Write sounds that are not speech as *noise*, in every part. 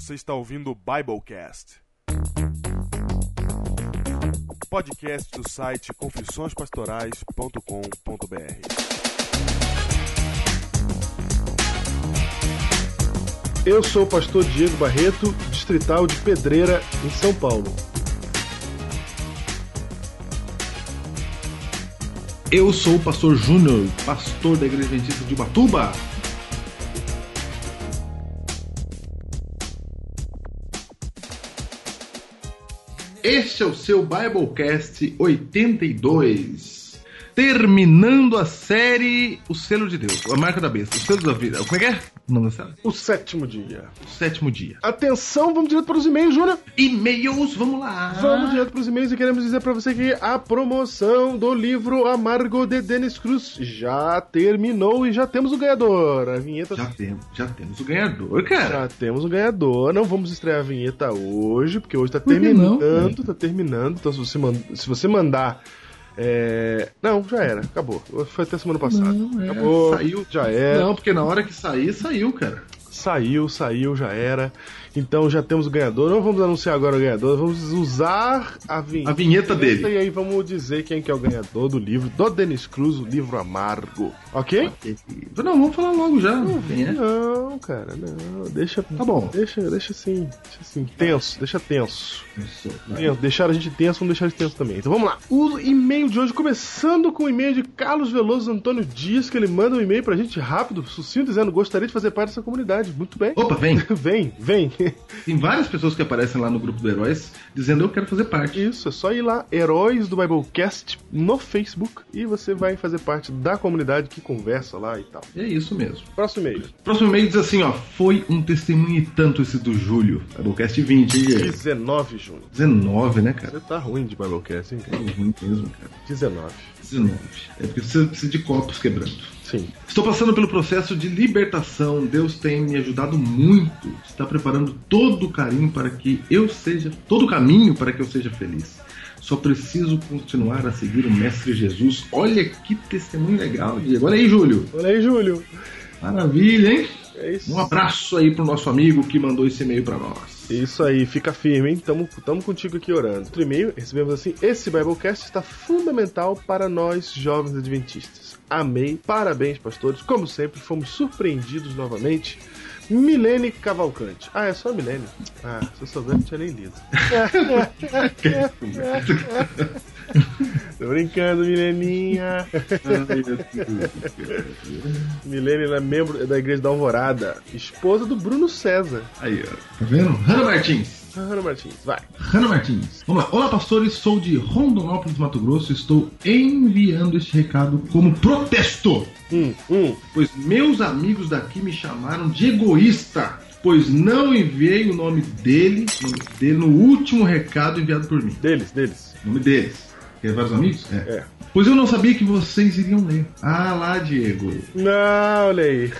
Você está ouvindo o Biblecast. Podcast do site confissõespastorais.com.br. Eu sou o pastor Diego Barreto, distrital de Pedreira, em São Paulo. Eu sou o pastor Júnior, pastor da Igreja Adventista de Ubatuba. Este é o seu Biblecast 82 terminando a série O Selo de Deus, a marca da besta, o selo da vida. Como é que é nome da série? O sétimo dia. O sétimo dia. Atenção, vamos direto para os e-mails, Júnior. E-mails, vamos lá. Vamos direto para os e-mails e queremos dizer para você que a promoção do livro Amargo de Dennis Cruz já terminou e já temos o ganhador. A vinheta. Já temos, já temos o ganhador, cara. Já temos o ganhador. Não vamos estrear a vinheta hoje, porque hoje tá terminando, não, tá terminando. Então se você, manda, se você mandar é... Não, já era, acabou. Foi até semana passada. Não, é. Acabou, saiu, já era. Não, porque na hora que sair, saiu, cara. Saiu, saiu, já era. Então já temos o ganhador. Não vamos anunciar agora o ganhador, vamos usar a vinheta, a vinheta dele. E aí vamos dizer quem que é o ganhador do livro do Denis Cruz, o livro Amargo. Ok? okay. Não, vamos falar logo já. Não, é? não cara, não. Deixa. Tá bom. Deixa, deixa assim. Deixa assim. Tenso, deixa tenso. Deixar a gente tenso, vamos deixar ele tenso também. Então vamos lá. O e-mail de hoje, começando com o e-mail de Carlos Veloso Antônio Dias, que ele manda um e-mail pra gente rápido, sucinto, dizendo: gostaria de fazer parte dessa comunidade. Muito bem. Opa, vem. *laughs* vem, vem. Tem várias pessoas que aparecem lá no grupo do Heróis dizendo eu quero fazer parte. Isso, é só ir lá, Heróis do Biblecast, no Facebook, e você vai fazer parte da comunidade que conversa lá e tal. É isso mesmo. Próximo e-mail. Próximo e-mail diz assim, ó, foi um testemunho e tanto esse do Júlio. Biblecast 20, hein, 19, Júlio. 19, né, cara? Você tá ruim de Biblecast, hein? Tá ruim mesmo, cara. 19. 19. É porque você precisa de copos quebrando. Sim. Estou passando pelo processo de libertação. Deus tem me ajudado muito. Está preparando todo o carinho para que eu seja, todo o caminho para que eu seja feliz. Só preciso continuar a seguir o Mestre Jesus. Olha que testemunho legal, Diego. Olha aí, Júlio. Olha aí, Júlio. Maravilha, hein? É um abraço aí pro nosso amigo que mandou esse e-mail para nós. Isso aí, fica firme, hein? Tamo, tamo contigo aqui orando. Outro e-mail, recebemos assim: Esse Biblecast está fundamental para nós jovens adventistas. Amei, parabéns, pastores. Como sempre, fomos surpreendidos novamente. Milene Cavalcante. Ah, é só Milene. Ah, se eu soubesse, não tinha nem lido. *laughs* *laughs* Tô brincando, Mileninha. Milene é membro da Igreja da Alvorada, esposa do Bruno César. Aí, ó. Tá vendo? Hanna Martins. Hanna Martins, vai. Hanna Martins. Vamos lá. Olá, pastores. Sou de Rondonópolis, Mato Grosso. Estou enviando este recado como protesto. Hum, hum. Pois meus amigos daqui me chamaram de egoísta pois não enviei o nome dele, nome dele no último recado enviado por mim. Deles, deles. O nome deles. Tem vários amigos? É. é. Pois eu não sabia que vocês iriam ler. Ah lá, Diego. Não, olha aí.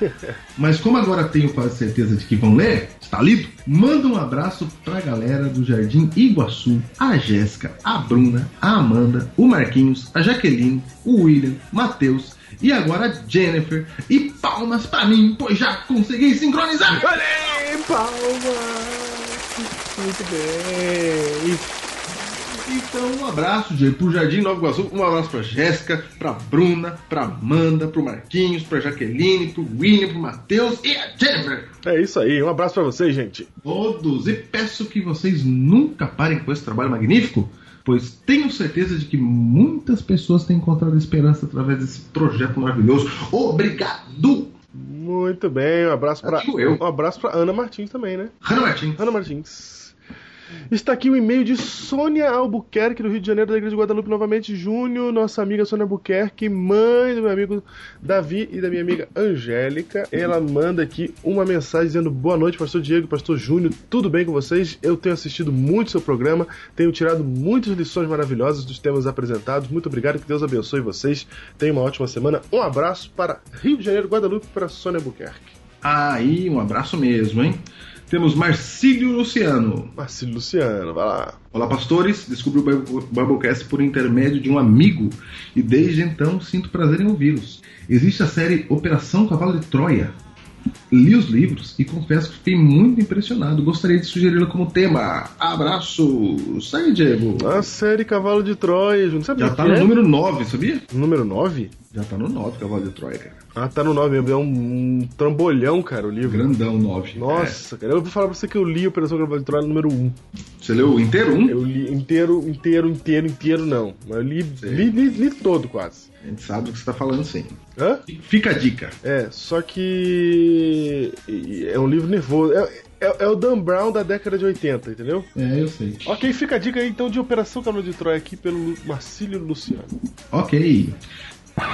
Mas como agora tenho quase certeza de que vão ler, está lido? Manda um abraço pra galera do Jardim Iguaçu, a Jéssica, a Bruna, a Amanda, o Marquinhos, a Jaqueline, o William, Matheus, e agora a Jennifer. E palmas pra mim, pois já consegui sincronizar! Olha aí, palmas! Muito bem! Então, um abraço de, pro Jardim Nova Iguaçu, um abraço pra Jéssica, pra Bruna, pra Amanda, pro Marquinhos, pra Jaqueline, pro William, pro Matheus e a Jennifer. É isso aí, um abraço pra vocês, gente. Todos, e peço que vocês nunca parem com esse trabalho magnífico, pois tenho certeza de que muitas pessoas têm encontrado esperança através desse projeto maravilhoso. Obrigado! Muito bem, um abraço para um abraço para Ana Martins também, né? Ana Martins. Ana Martins. Está aqui o e-mail de Sônia Albuquerque, do Rio de Janeiro, da Igreja de Guadalupe, novamente, Júnior, nossa amiga Sônia Albuquerque, mãe do meu amigo Davi e da minha amiga Angélica. Ela manda aqui uma mensagem dizendo: Boa noite, Pastor Diego, Pastor Júnior, tudo bem com vocês? Eu tenho assistido muito seu programa, tenho tirado muitas lições maravilhosas dos temas apresentados. Muito obrigado, que Deus abençoe vocês. Tenha uma ótima semana. Um abraço para Rio de Janeiro, Guadalupe, para Sônia Albuquerque. Aí, um abraço mesmo, hein? Temos Marcílio Luciano. Marcílio Luciano, vai lá. Olá, pastores. Descobri o Biblecast por intermédio de um amigo e desde então sinto prazer em ouvi-los. Existe a série Operação Cavalo de Troia. Li os livros e confesso que fiquei muito impressionado. Gostaria de sugeri-lo como tema. Abraço! Sai, Diego! A série Cavalo de Troia, Júnior. Sabe Já o tá no é? número 9, sabia? Número 9? Já tá no 9, Cavalo de Troia, cara. Ah, tá no 9 mesmo. É um, um trambolhão, cara, o livro. Grandão 9. Nossa, cara. Eu vou falar pra você que eu li Operação Cavalo de Troia número 1. É. Você leu inteiro? Um? Eu li inteiro, inteiro, inteiro, inteiro, não. Mas eu li, li, li, li todo quase. A gente sabe do que você tá falando sim. Hã? Fica a dica. É, só que. É um livro nervoso. É, é, é o Dan Brown da década de 80, entendeu? É, eu sei. Ok, fica a dica aí então de Operação Cavalo de Troia aqui pelo Marcílio Luciano. Ok.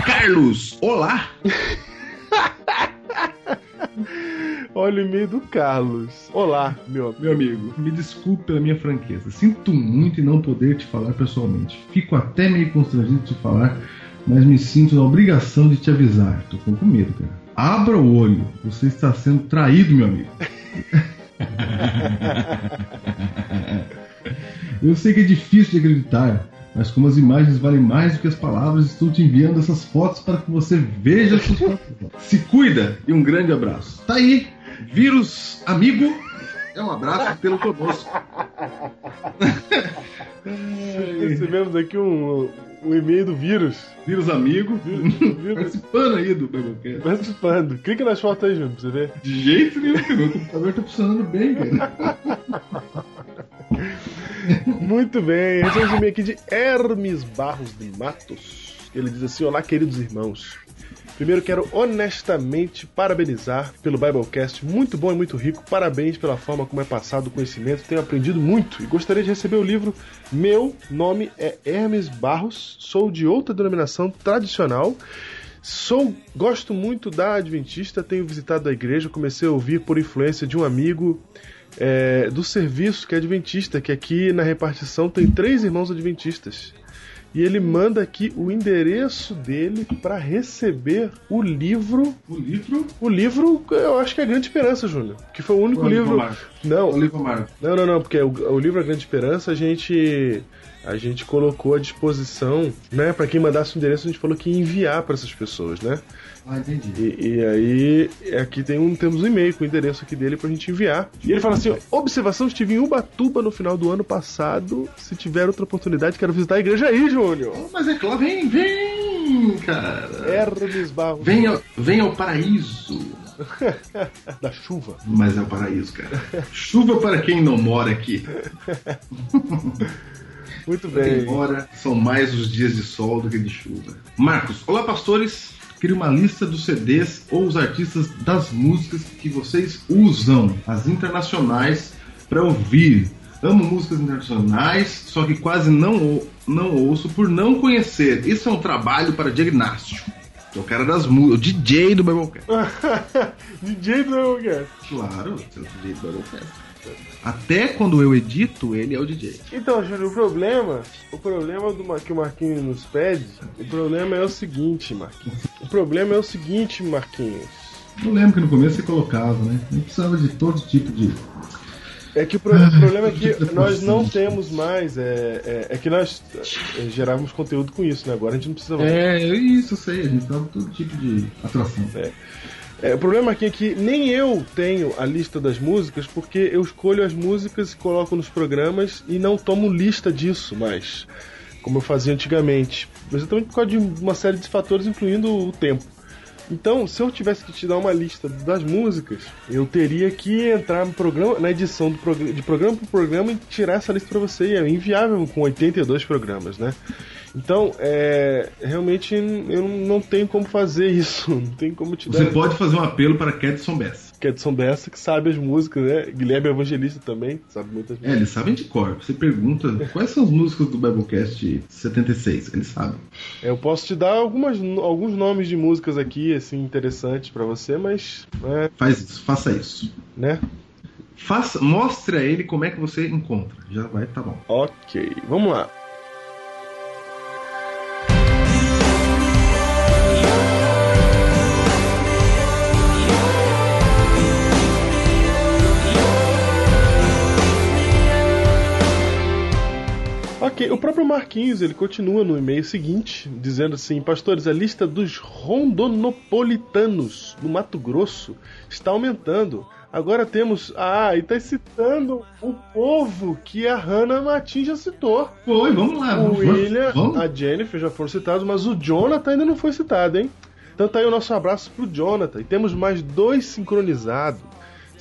Carlos, olá! *laughs* Olha o e-mail do Carlos. Olá, meu amigo. Meu amigo, me desculpe pela minha franqueza. Sinto muito em não poder te falar pessoalmente. Fico até meio constrangido de te falar, mas me sinto na obrigação de te avisar. Tô com medo, cara. Abra o olho, você está sendo traído, meu amigo. *laughs* Eu sei que é difícil de acreditar, mas como as imagens valem mais do que as palavras, estou te enviando essas fotos para que você veja suas próprias fotos. Se cuida e um grande abraço. Tá aí, vírus amigo. É um abraço pelo conosco. Recebemos aqui um, um e-mail do vírus. Vírus amigo. Vírus Participando aí do Biblecast. participando. Clica nas fotos aí, Júnior, pra você ver. De jeito nenhum, cara. Meu computador tá funcionando bem, cara. *laughs* Muito bem, recebemos um e-mail aqui de Hermes Barros de Matos. Ele diz assim: Olá, queridos irmãos. Primeiro quero honestamente parabenizar pelo Biblecast, muito bom e muito rico. Parabéns pela forma como é passado o conhecimento, tenho aprendido muito e gostaria de receber o livro. Meu nome é Hermes Barros, sou de outra denominação tradicional. Sou, gosto muito da Adventista, tenho visitado a igreja, comecei a ouvir por influência de um amigo é, do serviço que é Adventista, que aqui na repartição tem três irmãos Adventistas. E ele manda aqui o endereço dele para receber o livro. O livro. O livro, eu acho que é a Grande Esperança, Júnior. Que foi o único O livro livro. Não, O livro amargo. não, não, não, porque o, o livro A Grande Esperança a gente a gente colocou à disposição, né? Para quem mandasse o endereço, a gente falou que ia enviar para essas pessoas, né? Ah, entendi. E, e aí, aqui tem um, temos um e-mail com o endereço aqui dele pra gente enviar. E ele fala assim: observação, estive em Ubatuba no final do ano passado. Se tiver outra oportunidade, quero visitar a igreja aí, Júnior. Oh, mas é claro, vem, vem, cara. Hermes Barros. Vem ao, vem ao paraíso. *laughs* da chuva. Mas é o paraíso, cara. Chuva para quem não mora aqui. *laughs* Muito Para quem bem. mora, são mais os dias de sol do que de chuva. Marcos, olá pastores. Queria uma lista dos CDs ou os artistas das músicas que vocês usam, as internacionais, para ouvir. Amo músicas internacionais, só que quase não, não ouço por não conhecer. Isso é um trabalho para diagnóstico. *laughs* É o cara das músicas, o DJ do Biblecast. DJ do Biblecast. Claro, é o DJ do Biblecast. Até quando eu edito, ele é o DJ. Então, Júlio, o problema, o problema do Mar- que o Marquinhos nos pede, o problema é o seguinte, Marquinhos. O problema é o seguinte, Marquinhos. Eu lembro que no começo você colocava, né? A gente precisava de todo tipo de. É que o, pro- o problema é que nós não temos mais. É, é, é que nós é, gerávamos conteúdo com isso, né? Agora a gente não precisa mais. É, isso eu sei, a gente precisava de todo tipo de atração. É, o problema aqui é que nem eu tenho a lista das músicas, porque eu escolho as músicas e coloco nos programas e não tomo lista disso mais, como eu fazia antigamente. Exatamente por causa de uma série de fatores, incluindo o tempo. Então, se eu tivesse que te dar uma lista das músicas, eu teria que entrar no programa, na edição do programa, de programa por programa e tirar essa lista para você. E é inviável com 82 programas, né? Então, é, realmente eu não tenho como fazer isso. *laughs* Não tem como te dar. Você pode fazer um apelo para Kedson Bess. Que é Edson Bessa, que sabe as músicas, né? Guilherme Evangelista também, sabe muitas É, músicas. eles sabem de cor. Você pergunta quais são as músicas do Biblecast 76. Eles sabem. É, eu posso te dar algumas, alguns nomes de músicas aqui, assim, interessantes pra você, mas, é, Faz isso, faça isso. né? Faça, mostre a ele como é que você encontra. Já vai, tá bom. Ok, vamos lá. O próprio Marquinhos, ele continua no e-mail seguinte, dizendo assim, pastores, a lista dos rondonopolitanos no Mato Grosso está aumentando. Agora temos. Ah, e tá citando o povo que a Hannah Martins já citou. Foi, vamos lá. O William, vamos. a Jennifer já foram citados, mas o Jonathan ainda não foi citado, hein? Então tá aí o nosso abraço pro Jonathan. E temos mais dois sincronizados.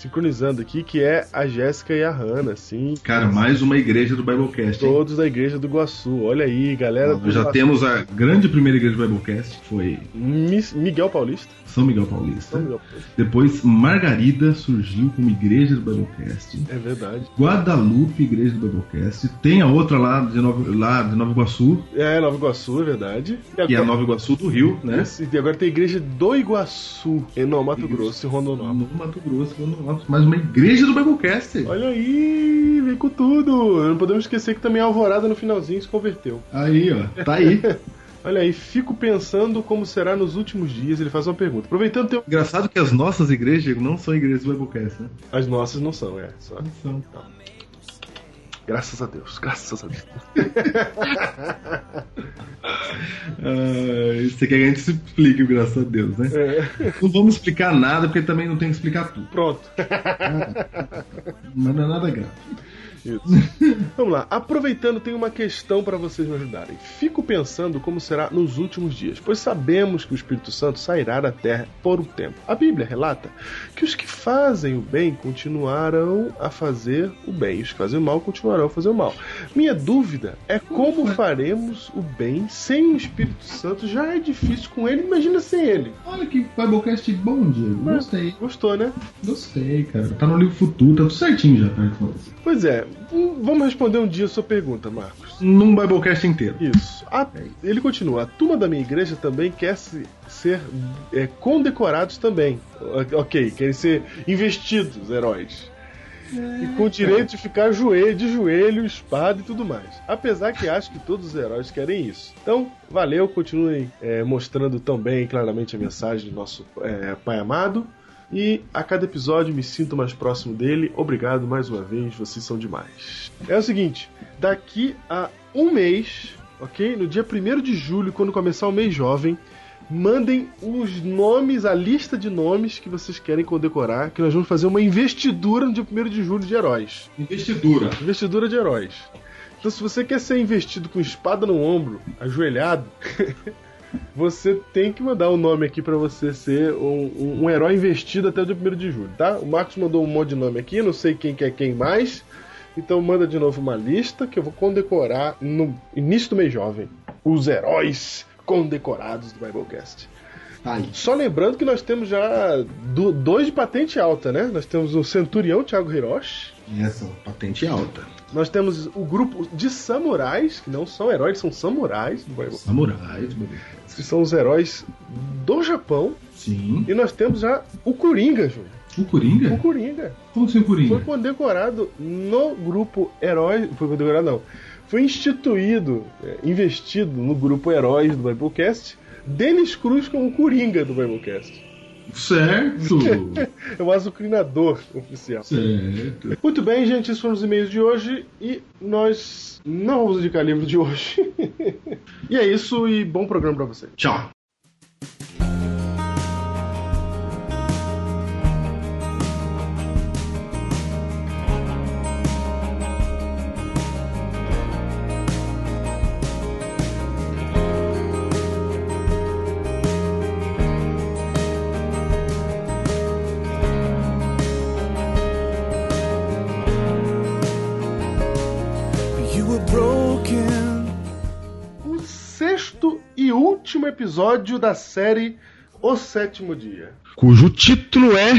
Sincronizando aqui, que é a Jéssica e a Hannah, sim. Cara, mais uma igreja do Biblecast. hein? Todos da igreja do Guaçu. Olha aí, galera. Nós já Guaçu. temos a grande primeira igreja do Biblecast, foi Mi- Miguel Paulista. São Miguel Paulista. São Miguel Paulista. Depois, Margarida surgiu como igreja do Biblecast. É verdade. Guadalupe, igreja do Biblecast. Tem a outra lá de Nova, lá de Nova Iguaçu, É, Nova Iguaçu, é verdade. E é a Nova Iguaçu do Rio, né? E agora tem a igreja do Iguaçu, em no Mato Grosso e Rondonópolis. No Mato Grosso, Rondonópolis. mais uma igreja do Biblecast. Olha aí, vem com tudo. Não podemos esquecer que também a Alvorada no finalzinho se converteu. Aí, ó, tá aí. *laughs* Olha aí, fico pensando como será nos últimos dias. Ele faz uma pergunta. Aproveitando teu... Engraçado que as nossas igrejas Diego, não são igrejas do Biblecast, né? As nossas não são, é. Só... Não são. Graças a Deus, graças a Deus. *laughs* Ah, você quer que a gente se explique, graças a Deus, né? É. Não vamos explicar nada, porque também não tem que explicar tudo. Pronto. Mas não é nada grave. Isso. *laughs* Vamos lá. Aproveitando, tem uma questão para vocês me ajudarem. Fico pensando como será nos últimos dias, pois sabemos que o Espírito Santo sairá da terra por um tempo. A Bíblia relata que os que fazem o bem continuarão a fazer o bem, e os que fazem o mal continuarão a fazer o mal. Minha dúvida é como *laughs* faremos o bem sem o Espírito Santo. Já é difícil com ele, imagina sem ele. Olha que Biblecast bom, Diego. Gostei. Gostou, né? Gostei, cara. Tá no livro futuro, tá tudo certinho já, tá? Pois é, vamos responder um dia a sua pergunta, Marcos. Num Biblecast inteiro. Isso. A- ele continua. A turma da minha igreja também quer se- ser é, condecorados também. Ok, querem ser investidos, heróis. E com o direito de ficar joelho, de joelho, espada e tudo mais. Apesar que acho que todos os heróis querem isso. Então, valeu, continuem é, mostrando também claramente a mensagem do nosso é, Pai amado. E a cada episódio me sinto mais próximo dele. Obrigado mais uma vez, vocês são demais. É o seguinte, daqui a um mês, ok? No dia 1 de julho, quando começar o mês jovem, mandem os nomes, a lista de nomes que vocês querem condecorar, que nós vamos fazer uma investidura no dia 1 de julho de heróis. Investidura. Investidura de heróis. Então, se você quer ser investido com espada no ombro, ajoelhado, *laughs* você tem que mandar o nome aqui pra você ser um, um- um herói investido até o dia 1 de julho, tá? O Marcos mandou um monte de nome aqui, não sei quem que é quem mais. Então manda de novo uma lista que eu vou condecorar no início do mês jovem. Os heróis condecorados do Biblecast. Aí. Só lembrando que nós temos já do- dois de patente alta, né? Nós temos o Centurião Thiago Hiroshi. Essa patente alta. Nós temos o grupo de samurais, que não são heróis, são samurais do Bible, Samurais, bebê. que são os heróis do Japão. Sim. E nós temos já o Coringa, Júlio. O O Coringa? Coringa. Como assim o Foi Coringa? condecorado no grupo Heróis. Foi condecorado, não. Foi instituído, é, investido no grupo Heróis do Biblecast. Denis Cruz como Coringa do Biblecast. Certo. *laughs* É o azucrinador oficial. certo. Muito bem, gente, esses foram os e-mails de hoje e nós não vamos indicar livro de hoje. *laughs* e é isso e bom programa pra você. Tchau. Episódio da série O Sétimo Dia. Cujo título é.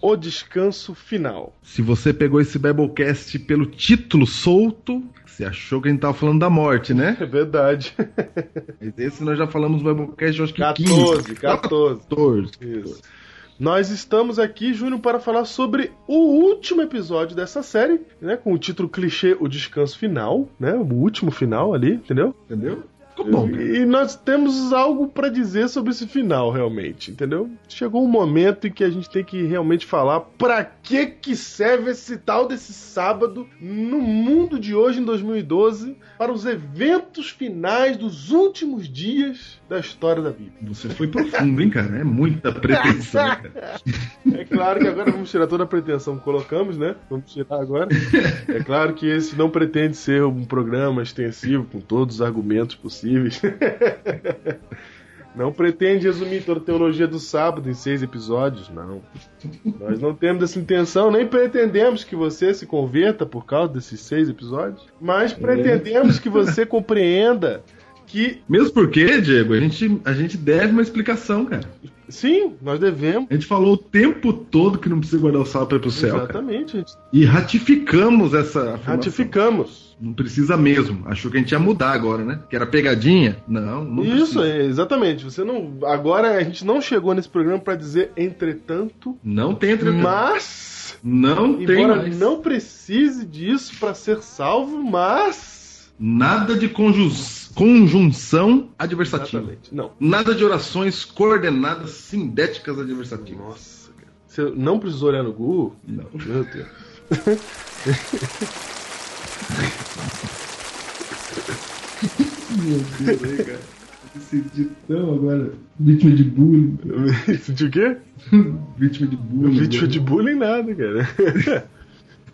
O Descanso Final. Se você pegou esse Biblecast pelo título solto, você achou que a gente tava falando da morte, né? *laughs* É verdade. Mas esse nós já falamos no Biblecast, acho que 14, 15. 14. 14. Isso. Nós estamos aqui, Júnior, para falar sobre o último episódio dessa série, né? Com o título clichê O Descanso Final, né? O último final ali, entendeu? Entendeu? Bom. E nós temos algo pra dizer sobre esse final, realmente, entendeu? Chegou um momento em que a gente tem que realmente falar pra que que serve esse tal desse sábado no mundo de hoje, em 2012, para os eventos finais dos últimos dias da história da Bíblia. Você foi profundo, hein, cara? É muita pretensão, cara. *laughs* É claro que agora vamos tirar toda a pretensão que colocamos, né? Vamos tirar agora. É claro que esse não pretende ser um programa extensivo com todos os argumentos possíveis. *laughs* Não pretende resumir toda a teologia do sábado em seis episódios, não. Nós não temos essa intenção, nem pretendemos que você se converta por causa desses seis episódios, mas pretendemos que você *laughs* compreenda que, Mesmo porque, Diego, a gente, a gente deve uma explicação, cara. Sim, nós devemos. A gente falou o tempo todo que não precisa guardar o sábado para ir pro céu. Exatamente, gente. E ratificamos essa afirmação. Ratificamos. Não precisa mesmo. Achou que a gente ia mudar agora, né? Que era pegadinha? Não, não Isso, precisa. é, exatamente. Você não. Agora a gente não chegou nesse programa para dizer entretanto, Não tem entretanto. mas. Não tem Embora mais. não precise disso para ser salvo, mas. Nada de conjus- conjunção adversativa. Exatamente. Não. Nada de orações coordenadas sindéticas adversativas. Nossa, cara. Você não precisou olhar no Google? Não. Meu Deus. Meu Deus, aí, cara. Me senti tão agora vítima de bullying. De quê? vítima de bullying. Vítima de bullying nada, cara.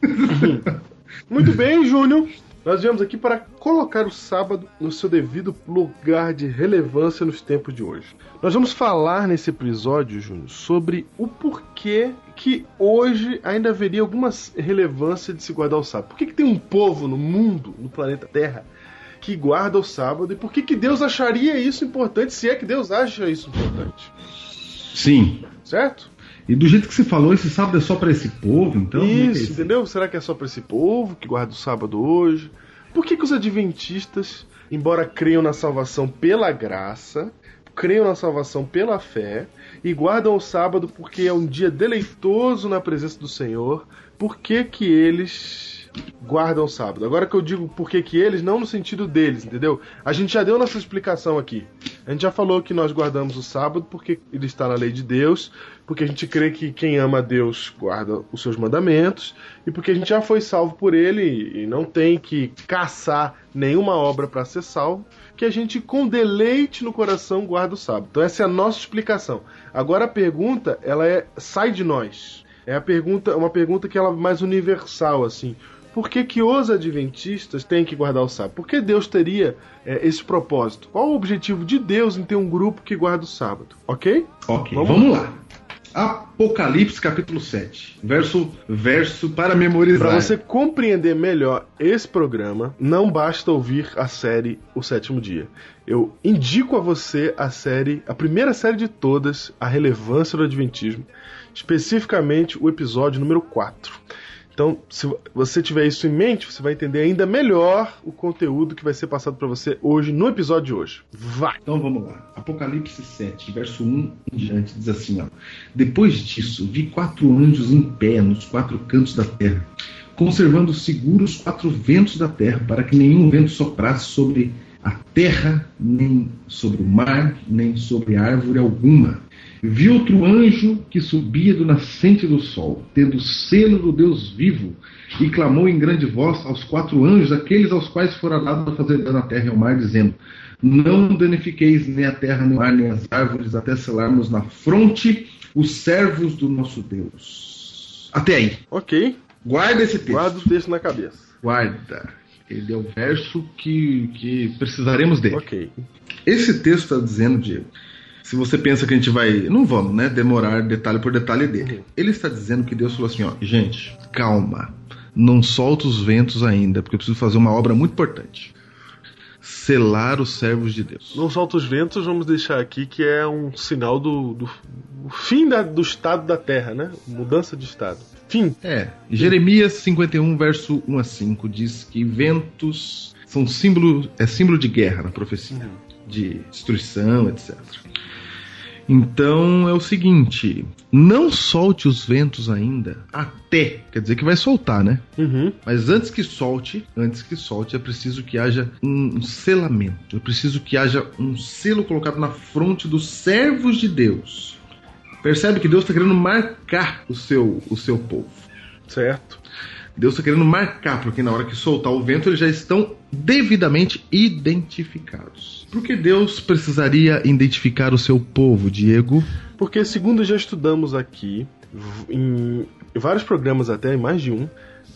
*laughs* Muito bem, Júnior. Nós viemos aqui para colocar o sábado no seu devido lugar de relevância nos tempos de hoje. Nós vamos falar nesse episódio, Júnior, sobre o porquê que hoje ainda haveria alguma relevância de se guardar o sábado. Por que, que tem um povo no mundo, no planeta Terra, que guarda o sábado e por que, que Deus acharia isso importante, se é que Deus acha isso importante? Sim. Certo? E do jeito que você falou, esse sábado é só pra esse povo, então. é é Isso, entendeu? Será que é só para esse povo que guarda o sábado hoje? Por que, que os adventistas, embora creiam na salvação pela graça, creiam na salvação pela fé e guardam o sábado porque é um dia deleitoso na presença do Senhor, por que, que eles guardam o sábado? Agora que eu digo por que, que eles, não no sentido deles, entendeu? A gente já deu nossa explicação aqui. A gente já falou que nós guardamos o sábado porque ele está na lei de Deus, porque a gente crê que quem ama a Deus guarda os seus mandamentos, e porque a gente já foi salvo por ele e não tem que caçar nenhuma obra para ser salvo, que a gente com deleite no coração guarda o sábado. Então essa é a nossa explicação. Agora a pergunta, ela é sai de nós. É a pergunta, uma pergunta que ela é mais universal assim. Por que, que os adventistas têm que guardar o sábado? Por que Deus teria é, esse propósito? Qual o objetivo de Deus em ter um grupo que guarda o sábado? Ok? Ok, Vamos vamos, lá. Apocalipse capítulo 7. Verso, verso para memorizar. Para você compreender melhor esse programa, não basta ouvir a série O Sétimo Dia. Eu indico a você a série, a primeira série de todas, A Relevância do Adventismo, especificamente o episódio número 4. Então, se você tiver isso em mente, você vai entender ainda melhor o conteúdo que vai ser passado para você hoje no episódio de hoje. Vai! Então vamos lá. Apocalipse 7, verso 1 em diante, diz assim: ó. Depois disso, vi quatro anjos em pé nos quatro cantos da terra, conservando seguros os quatro ventos da terra, para que nenhum vento soprasse sobre a terra, nem sobre o mar, nem sobre árvore alguma. Vi outro anjo que subia do nascente do sol, tendo o selo do Deus vivo, e clamou em grande voz aos quatro anjos, aqueles aos quais fora dado a fazer dano à terra e ao mar, dizendo: Não danifiqueis nem a terra, nem o mar, nem as árvores, até selarmos na fronte os servos do nosso Deus. Até aí. Ok, Guarda esse texto. guarda o texto na cabeça. Guarda. Ele é o verso que, que precisaremos dele. Ok. Esse texto está dizendo, Diego, se você pensa que a gente vai. Não vamos, né? Demorar detalhe por detalhe dele. Uhum. Ele está dizendo que Deus falou assim: ó, gente, calma. Não solta os ventos ainda, porque eu preciso fazer uma obra muito importante. Selar os servos de Deus. Não solta os ventos, vamos deixar aqui que é um sinal do, do, do fim da- do estado da Terra, né? Mudança de estado. Fim. É, Jeremias 51, verso 1 a 5 diz que ventos são símbolo, é símbolo de guerra na profecia, de destruição, etc. Então é o seguinte: não solte os ventos ainda até. Quer dizer que vai soltar, né? Uhum. Mas antes que solte, antes que solte, é preciso que haja um selamento. É preciso que haja um selo colocado na fronte dos servos de Deus. Percebe que Deus está querendo marcar o seu, o seu povo. Certo. Deus está querendo marcar, porque na hora que soltar o vento, eles já estão devidamente identificados. Por que Deus precisaria identificar o seu povo, Diego? Porque, segundo já estudamos aqui, em vários programas até, em mais de um,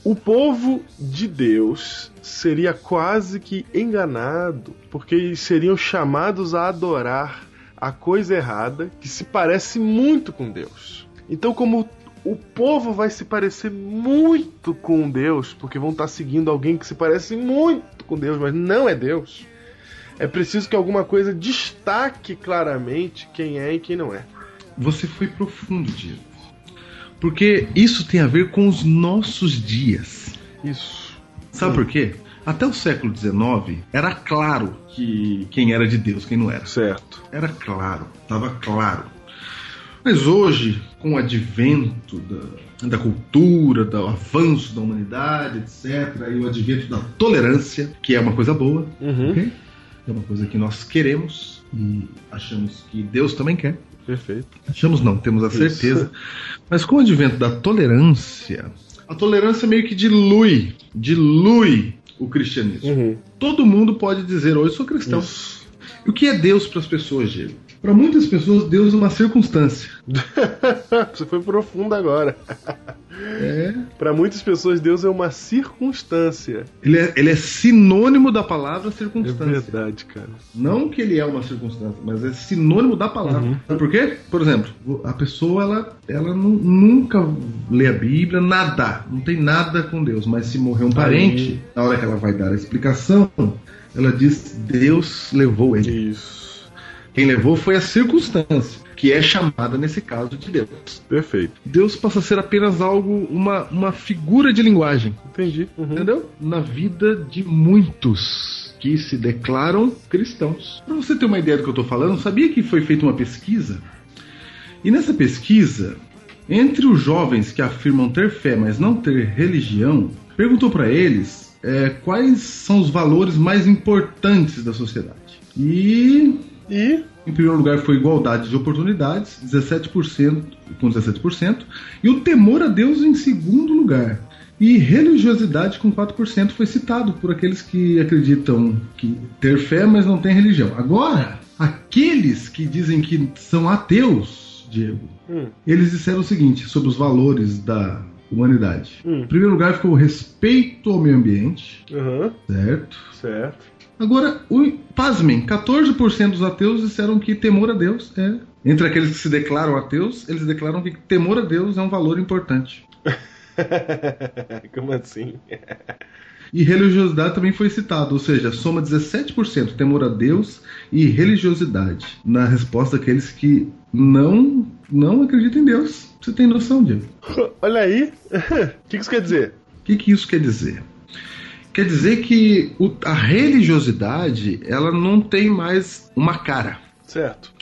o povo de Deus seria quase que enganado, porque seriam chamados a adorar a coisa errada que se parece muito com Deus. Então, como o povo vai se parecer muito com Deus, porque vão estar seguindo alguém que se parece muito com Deus, mas não é Deus, é preciso que alguma coisa destaque claramente quem é e quem não é. Você foi profundo, Diego. Porque isso tem a ver com os nossos dias. Isso. Sabe por quê? Até o século XIX era claro que quem era de Deus, quem não era. Certo. Era claro, estava claro. Mas hoje, com o advento da, da cultura, do avanço da humanidade, etc., e o advento da tolerância, que é uma coisa boa, Uhum. ok? É uma coisa que nós queremos e achamos que Deus também quer. Perfeito. Achamos não, temos a Isso. certeza. Mas com o advento da tolerância, a tolerância meio que dilui, dilui o cristianismo. Uhum. Todo mundo pode dizer hoje sou cristão. Isso. E o que é Deus para as pessoas, Diego? Para muitas pessoas, Deus é uma circunstância. *laughs* Você foi profundo agora. É. Para muitas pessoas, Deus é uma circunstância. Ele, é, ele é sinônimo da palavra É circunstância. verdade, cara. Não que ele é uma circunstância, mas é sinônimo da palavra. Uhum. Sabe por quê? Por exemplo, a pessoa ela, ela nu- nunca lê a Bíblia, nada, não tem nada com Deus. Mas se morrer um parente, na hora que ela vai dar a explicação, ela diz: Deus levou ele. Isso. Quem levou foi a circunstância, que é chamada nesse caso de Deus. Perfeito. Deus passa a ser apenas algo, uma, uma figura de linguagem, Entendi. Uhum. entendeu? Na vida de muitos que se declaram cristãos. Para você ter uma ideia do que eu estou falando, sabia que foi feita uma pesquisa? E nessa pesquisa, entre os jovens que afirmam ter fé, mas não ter religião, perguntou para eles é, quais são os valores mais importantes da sociedade. E E. em primeiro lugar foi igualdade de oportunidades, 17%, com 17%, e o temor a Deus em segundo lugar. E religiosidade com 4% foi citado por aqueles que acreditam que ter fé, mas não tem religião. Agora, aqueles que dizem que são ateus, Diego, Hum. eles disseram o seguinte sobre os valores da humanidade. Hum. Em primeiro lugar ficou o respeito ao meio ambiente, Aham. certo? Certo. Agora, o, pasmem, 14% dos ateus disseram que temor a Deus é. Entre aqueles que se declaram ateus, eles declaram que temor a Deus é um valor importante. *laughs* Como assim? E religiosidade também foi citado, ou seja, soma 17% temor a Deus e religiosidade na resposta daqueles que não não acreditam em Deus. Você tem noção, Diego? *laughs* Olha aí. *laughs* O que que isso quer dizer? O que, que isso quer dizer? Quer dizer que o- a religiosidade ela não tem mais uma cara. Certo.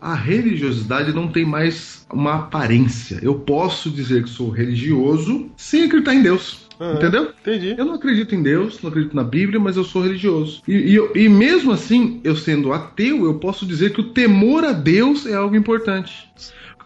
A religiosidade não tem mais uma aparência. Eu posso dizer que sou religioso sem acreditar em Deus. Aham. Entendeu? Entendi. Eu não acredito em Deus, não acredito na Bíblia, mas eu sou religioso. E, e eu- e mesmo assim, eu sendo ateu, eu posso dizer que o temor a Deus é algo importante.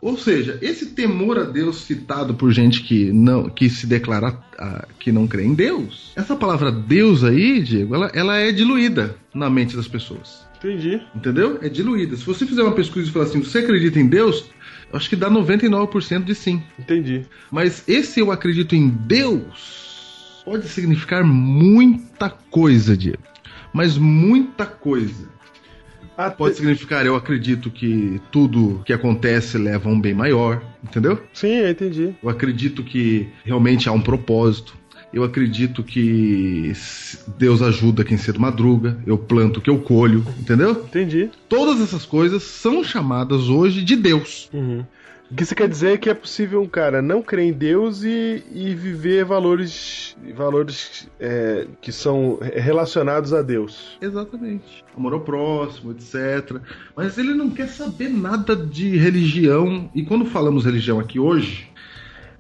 Ou seja, esse temor a Deus citado por gente que não que se declara ah, que não crê em Deus, essa palavra Deus aí, Diego, ela, ela é diluída na mente das pessoas. Entendi. Entendeu? É diluída. Se você fizer uma pesquisa e falar assim, você acredita em Deus? Eu acho que dá 99% de sim. Entendi. Mas esse eu acredito em Deus pode significar muita coisa, Diego. Mas muita coisa. Ate- Pode significar eu acredito que tudo que acontece leva a um bem maior, entendeu? Sim, eu entendi. Eu acredito que realmente há um propósito. Eu acredito que Deus ajuda quem cedo madruga. Eu planto o que eu colho, entendeu? Entendi. Todas essas coisas são chamadas hoje de Deus. Uhum. O que você quer dizer é que é possível um cara não crer em Deus e, e viver valores, valores é, que são relacionados a Deus. Exatamente. Amor ao próximo, etc. Mas ele não quer saber nada de religião. E quando falamos religião aqui hoje,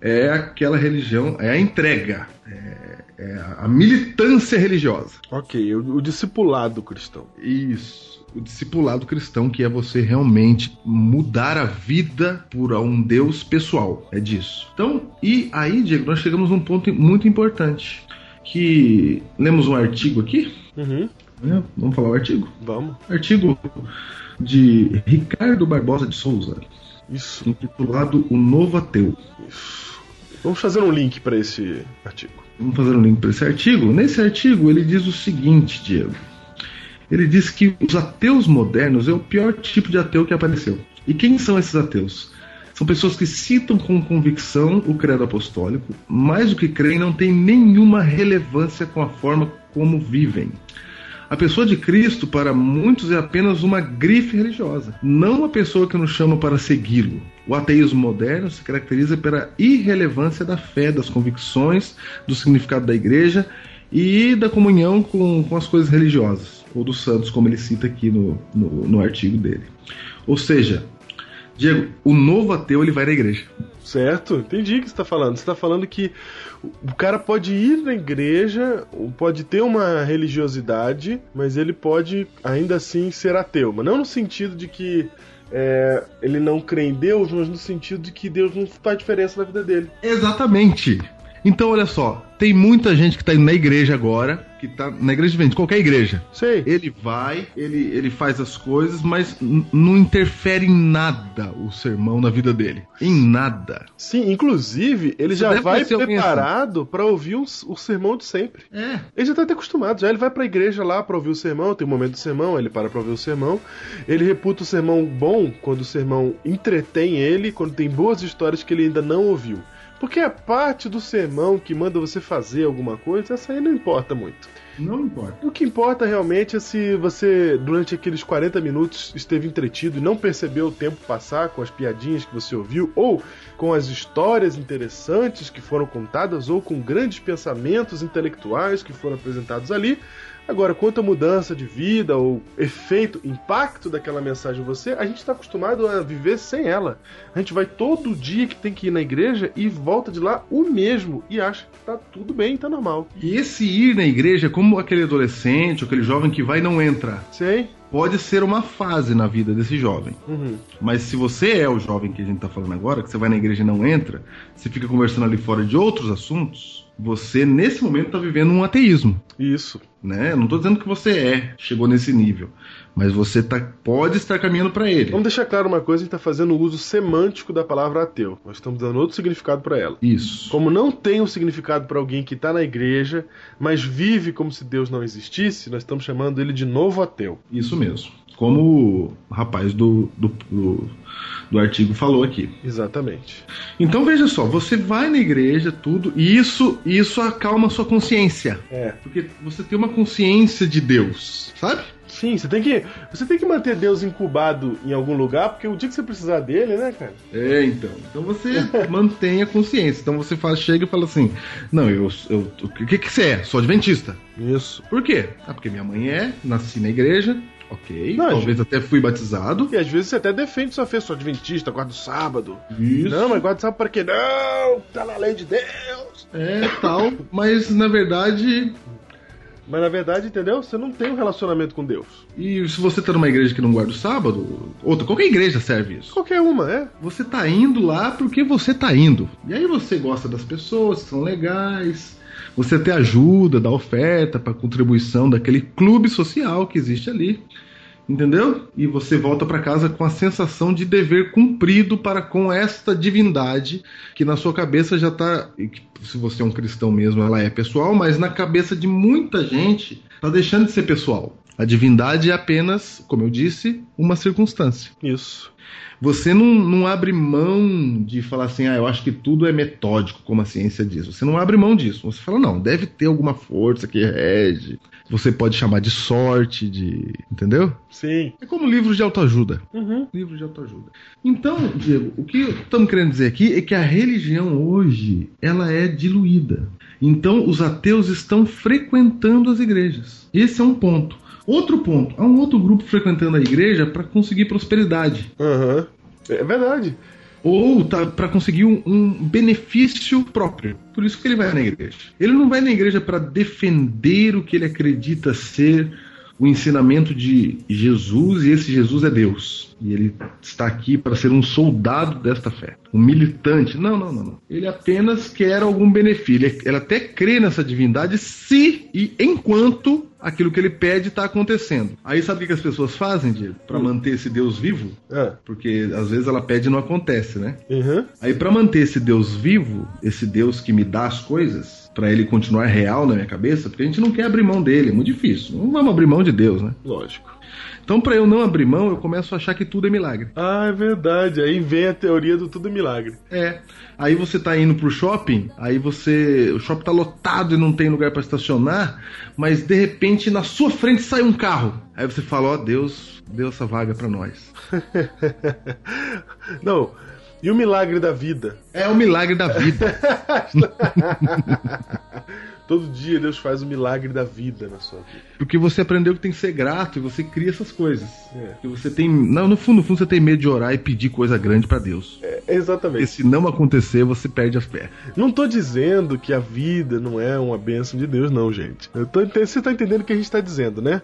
é aquela religião, é a entrega, é, é a militância religiosa. Ok, o, o discipulado cristão. Isso. O discipulado cristão, que é você realmente mudar a vida por um Deus pessoal. É disso. Então, e aí, Diego, nós chegamos num ponto muito importante. Que. Lemos um artigo aqui? Uhum, né? Vamos falar o artigo? vamos. Artigo de Ricardo Barbosa de Souza, Isso, intitulado O Novo Ateu. isso. Vamos fazer um link para esse artigo. Vamos fazer um link para esse artigo. Nesse artigo ele diz o seguinte, Diego. Ele diz que os ateus modernos é o pior tipo de ateu que apareceu. E quem são esses ateus? São pessoas que citam com convicção o credo apostólico, mas o que creem não tem nenhuma relevância com a forma como vivem. A pessoa de Cristo, para muitos, é apenas uma grife religiosa, não uma pessoa que nos chama para segui-lo. O ateísmo moderno se caracteriza pela irrelevância da fé, das convicções, do significado da igreja e da comunhão com, com as coisas religiosas, ou dos santos, como ele cita aqui no, no, no artigo dele. Ou seja, Diego, o novo ateu ele vai na igreja. Certo? Entendi o que você está falando. Você está falando que o cara pode ir na igreja, pode ter uma religiosidade, mas ele pode ainda assim ser ateu. Mas não no sentido de que é, ele não crê em Deus, mas no sentido de que Deus não faz diferença na vida dele. Exatamente. Então, olha só, tem muita gente que tá indo na igreja agora, que tá na igreja de vende, qualquer igreja. Sei. Ele vai, ele, ele faz as coisas, mas não interfere em nada o sermão na vida dele. Em nada. Sim, inclusive, ele Você já vai alguém preparado para ouvir o, o sermão de sempre. É. Ele já tá até acostumado, já ele vai pra igreja lá pra ouvir o sermão, tem um momento do sermão, ele para pra ouvir o sermão. Ele reputa o sermão bom quando o sermão entretém ele, quando tem boas histórias que ele ainda não ouviu. Porque a parte do sermão que manda você fazer alguma coisa, essa aí não importa muito. Não importa. O que importa realmente é se você, durante aqueles 40 minutos, esteve entretido e não percebeu o tempo passar com as piadinhas que você ouviu, ou com as histórias interessantes que foram contadas, ou com grandes pensamentos intelectuais que foram apresentados ali. Agora, quanto à mudança de vida, ou efeito, impacto daquela mensagem em você, a gente está acostumado a viver sem ela. A gente vai todo dia que tem que ir na igreja e volta de lá o mesmo e acha que tá tudo bem, tá normal. E esse ir na igreja, como aquele adolescente, aquele jovem que vai e não entra, Sei? pode ser uma fase na vida desse jovem. Uhum. Mas se você é o jovem que a gente tá falando agora, que você vai na igreja e não entra, você fica conversando ali fora de outros assuntos, você nesse momento tá vivendo um ateísmo. Isso. Né? Não tô dizendo que você é, chegou nesse nível, mas você tá, pode estar caminhando para ele. Vamos deixar claro uma coisa, a gente está fazendo o uso semântico da palavra ateu. Nós estamos dando outro significado para ela. Isso. Como não tem um significado para alguém que está na igreja, mas vive como se Deus não existisse, nós estamos chamando ele de novo ateu. Isso mesmo. Como o rapaz do, do, do, do artigo falou aqui. Exatamente. Então veja só, você vai na igreja, tudo, e isso, isso acalma a sua consciência. É. Porque você tem uma consciência de Deus, sabe? Sim, você tem que você tem que manter Deus incubado em algum lugar, porque o dia que você precisar dele, né, cara? É, então. Então você *laughs* mantém a consciência. Então você fala, chega e fala assim: Não, eu. eu o que, que você é? Sou adventista. Isso. Por quê? Ah, porque minha mãe é, nasci na igreja, ok. Não, talvez até fui batizado. E às vezes você até defende sua fé, sou adventista, guarda o sábado. Isso. Não, mas guarda o sábado para quê? Não, tá na lei de Deus. É, tal. Mas na verdade. Mas na verdade, entendeu? Você não tem um relacionamento com Deus. E se você tá numa igreja que não guarda o sábado, outra, qualquer igreja serve isso. Qualquer uma, é. Você tá indo lá porque você tá indo. E aí você gosta das pessoas são legais. Você até ajuda, dá oferta para contribuição daquele clube social que existe ali. Entendeu? E você volta para casa com a sensação de dever cumprido para com esta divindade que na sua cabeça já tá, e que, se você é um cristão mesmo, ela é pessoal, mas na cabeça de muita gente tá deixando de ser pessoal. A divindade é apenas, como eu disse, uma circunstância. Isso. Você não, não abre mão de falar assim, ah, eu acho que tudo é metódico, como a ciência diz. Você não abre mão disso. Você fala, não, deve ter alguma força que rege. Você pode chamar de sorte, de. Entendeu? Sim. É como livros de autoajuda. Uhum. Livros de autoajuda. Então, Diego, o que estamos querendo dizer aqui é que a religião hoje ela é diluída. Então, os ateus estão frequentando as igrejas. Esse é um ponto. Outro ponto, há um outro grupo frequentando a igreja para conseguir prosperidade. Aham. É verdade. Ou tá, para conseguir um, um benefício próprio. Por isso que ele vai na igreja. Ele não vai na igreja para defender o que ele acredita ser o ensinamento de Jesus e esse Jesus é Deus. E ele está aqui para ser um soldado desta fé, um militante. Não, não, não, não. Ele apenas quer algum benefício. Ele, ele até crê nessa divindade se e enquanto aquilo que ele pede está acontecendo. Aí sabe o que as pessoas fazem, Diego? Para manter esse Deus vivo? Ah. Porque às vezes ela pede e não acontece, né? Uhum. Aí para manter esse Deus vivo, esse Deus que me dá as coisas, para ele continuar real na minha cabeça, porque a gente não quer abrir mão dele, é muito difícil. Não vamos abrir mão de Deus, né? Lógico. Então para eu não abrir mão, eu começo a achar que tudo é milagre. Ah, é verdade. Aí vem a teoria do tudo milagre. É. Aí você tá indo pro shopping, aí você. O shopping tá lotado e não tem lugar para estacionar, mas de repente na sua frente sai um carro. Aí você fala, ó, Deus, deu essa vaga para nós. *laughs* Não. E o milagre da vida? É o milagre da vida. *laughs* Todo dia Deus faz o milagre da vida na sua vida. Porque você aprendeu que tem que ser grato e você cria essas coisas. É. Que você tem. Não, no fundo, no fundo, você tem medo de orar e pedir coisa grande para Deus. É, Porque exatamente. se não acontecer, você perde as fé. Não tô dizendo que a vida não é uma bênção de Deus, não, gente. Eu tô, você tá entendendo o que a gente tá dizendo, né?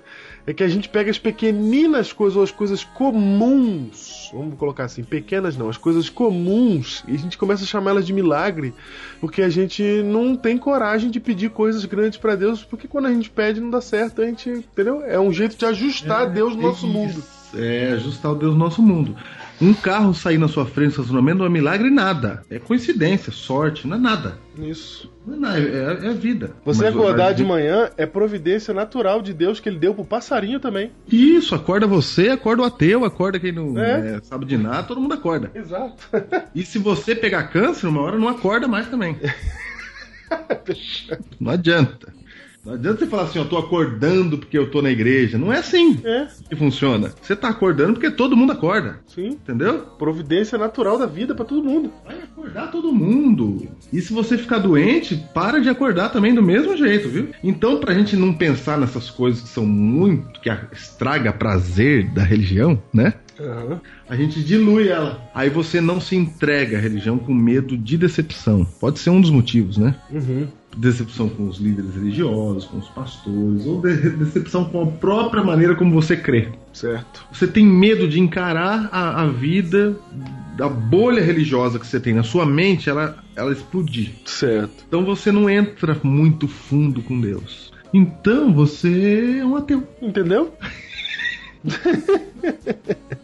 É que a gente pega as pequeninas coisas, ou as coisas comuns, vamos colocar assim, pequenas não, as coisas comuns, e a gente começa a chamá-las de milagre, porque a gente não tem coragem de pedir coisas grandes pra Deus, porque quando a gente pede não dá certo, a gente, entendeu? É um jeito de ajustar Deus no nosso Isso. mundo. É, ajustar o Deus no nosso mundo. Um carro sair na sua frente no estacionamento não é milagre nada. É coincidência, sorte, não é nada. Isso. Não é nada, é, é a vida. Você Mas, acordar de manhã é providência natural de Deus que ele deu pro passarinho também. Isso, acorda você, acorda o ateu, acorda quem não É. é, sabe de nada, todo mundo acorda. Exato. E se você pegar câncer, uma hora não acorda mais também. *laughs* não adianta. Não adianta você falar assim, eu tô acordando porque eu tô na igreja. Não é assim É, que funciona. Você tá acordando porque todo mundo acorda. sim. Entendeu? Providência natural da vida pra todo mundo. Vai acordar todo mundo. E se você ficar doente, para de acordar também do mesmo jeito, viu? Então, pra gente não pensar nessas coisas que são muito. que estraga prazer da religião, né? Aham. A gente dilui ela. Aí você não se entrega à religião com medo de decepção. Pode ser um dos motivos, né? Uhum. Decepção com os líderes religiosos, com os pastores, ou de- decepção com a própria maneira como você crê. Certo. Você tem medo de encarar a, a vida, a bolha religiosa que você tem na sua mente, ela, ela explodir. Certo. Então você não entra muito fundo com Deus. Então você é um ateu. Entendeu? *laughs*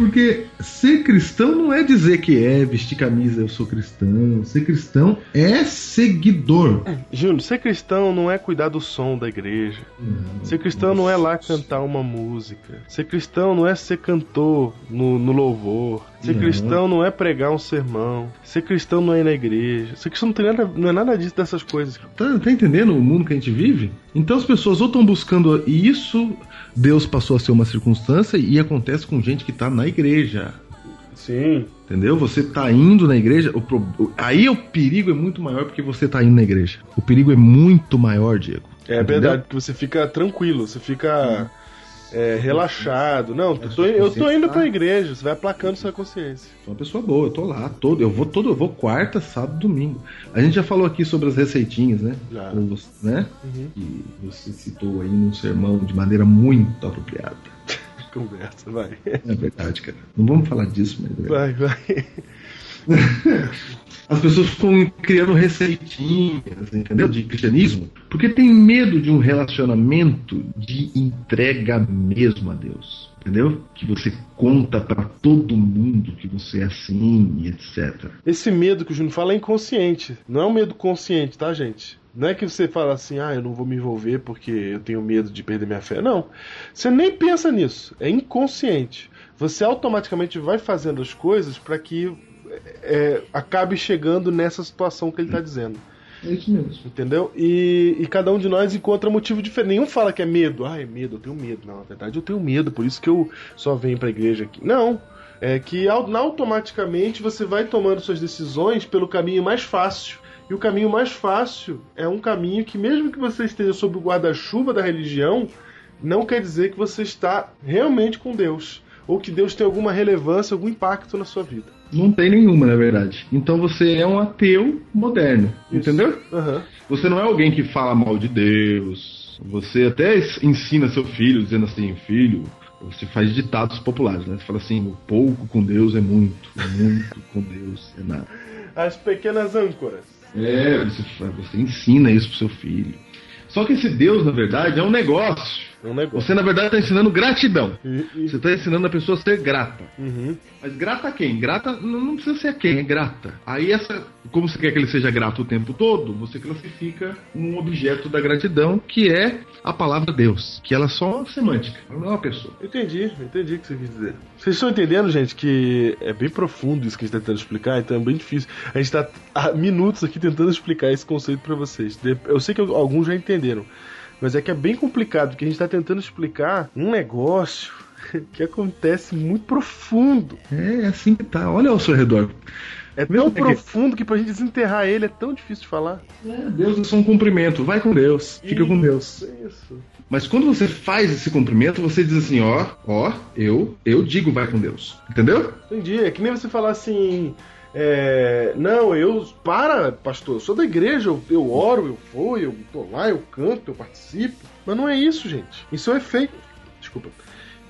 Porque ser cristão não é dizer que é vestir camisa, eu sou cristão. Ser cristão é seguidor. Júnior, ser cristão não é cuidar do som da igreja. Ser cristão não é lá cantar uma música. Ser cristão não é ser cantor no, no louvor. Ser Não. cristão não é pregar um sermão. Ser cristão não é ir na igreja. Ser cristão não, tem nada, não é nada disso dessas coisas. Tá, tá entendendo o mundo que a gente vive? Então as pessoas ou estão buscando isso, Deus passou a ser uma circunstância e acontece com gente que tá na igreja. Sim. Entendeu? Você tá indo na igreja, o pro- aí o perigo é muito maior porque você tá indo na igreja. O perigo é muito maior, Diego. É Entendeu? verdade, porque você fica tranquilo, você fica é, relaxado. Não, eu tô, eu tô indo pra igreja, você vai aplacando sua consciência. Sou uma pessoa boa, eu tô lá todo, eu vou todo, eu vou quarta, sábado, domingo. A gente já falou aqui sobre as receitinhas, né? Já. Você- né? Uhum. E você citou aí num sermão de maneira muito apropriada. Conversa, vai. É verdade, cara. Não vamos falar disso, mas é. Vai, vai. *laughs* As pessoas ficam criando receitinhas, entendeu? De cristianismo, porque tem medo de um relacionamento de entrega mesmo a Deus. Entendeu? Que você conta pra todo mundo que você é assim etc. Esse medo que o Júnior fala é inconsciente. Não é um medo consciente, tá, gente? Não é que você fala assim, ah, eu não vou me envolver porque eu tenho medo de perder minha fé. Não. Você nem pensa nisso. É inconsciente. Você automaticamente vai fazendo as coisas para que é, acabe chegando nessa situação que ele está dizendo. É isso mesmo. Entendeu? E, e cada um de nós encontra motivo diferente. Nenhum fala que é medo. Ah, é medo, eu tenho medo. Não, na verdade eu tenho medo, por isso que eu só venho pra igreja aqui. Não. É que au- automaticamente você vai tomando suas decisões pelo caminho mais fácil. E o caminho mais fácil é um caminho que, mesmo que você esteja sob o guarda-chuva da religião, não quer dizer que você está realmente com Deus. Ou que Deus tem alguma relevância, algum impacto na sua vida. Não tem nenhuma, na verdade. Então você é um ateu moderno, Isso. entendeu? Aham. Você não é alguém que fala mal de Deus. Você até ensina seu filho dizendo assim, filho, você faz ditados populares, né? Você fala assim, o pouco com Deus é muito, muito com Deus é nada. As pequenas âncoras. É, você, você ensina isso pro seu filho. Só que esse Deus, na verdade, é um negócio. É um negócio. Você, na verdade, está ensinando gratidão. E- e- Você está ensinando a pessoa a ser grata. Uhum. Mas grata a quem? Grata não não precisa ser a quem, é grata. Aí essa, como você quer que ele seja grato o tempo todo, você classifica um objeto da gratidão que é a palavra Deus, que ela é só semântica, ela não é uma pessoa. Entendi, entendi o que você quis dizer. Vocês estão entendendo, gente, que é bem profundo isso que a gente está tentando explicar, então é bem difícil. A gente está há minutos aqui tentando explicar esse conceito para vocês. Eu sei que alguns já entenderam, mas é que é bem complicado, porque a gente está tentando explicar um negócio *laughs* que acontece muito profundo. É, é assim que tá. Olha ao seu redor. É tão é que- profundo que pra gente desenterrar ele é tão difícil de falar. É, Deus é só um cumprimento. Vai com Deus. Fica com Deus. Isso, Isso. Mas quando você faz esse cumprimento, você diz assim, ó, ó, eu, eu digo vai com Deus. Entendeu? Entendi. É que nem você falar assim. é, não, eu. Para, pastor, eu sou da igreja, eu, eu oro, eu vou, eu tô lá, eu canto, eu participo. Mas não é isso, gente. Isso é efeito. Desculpa.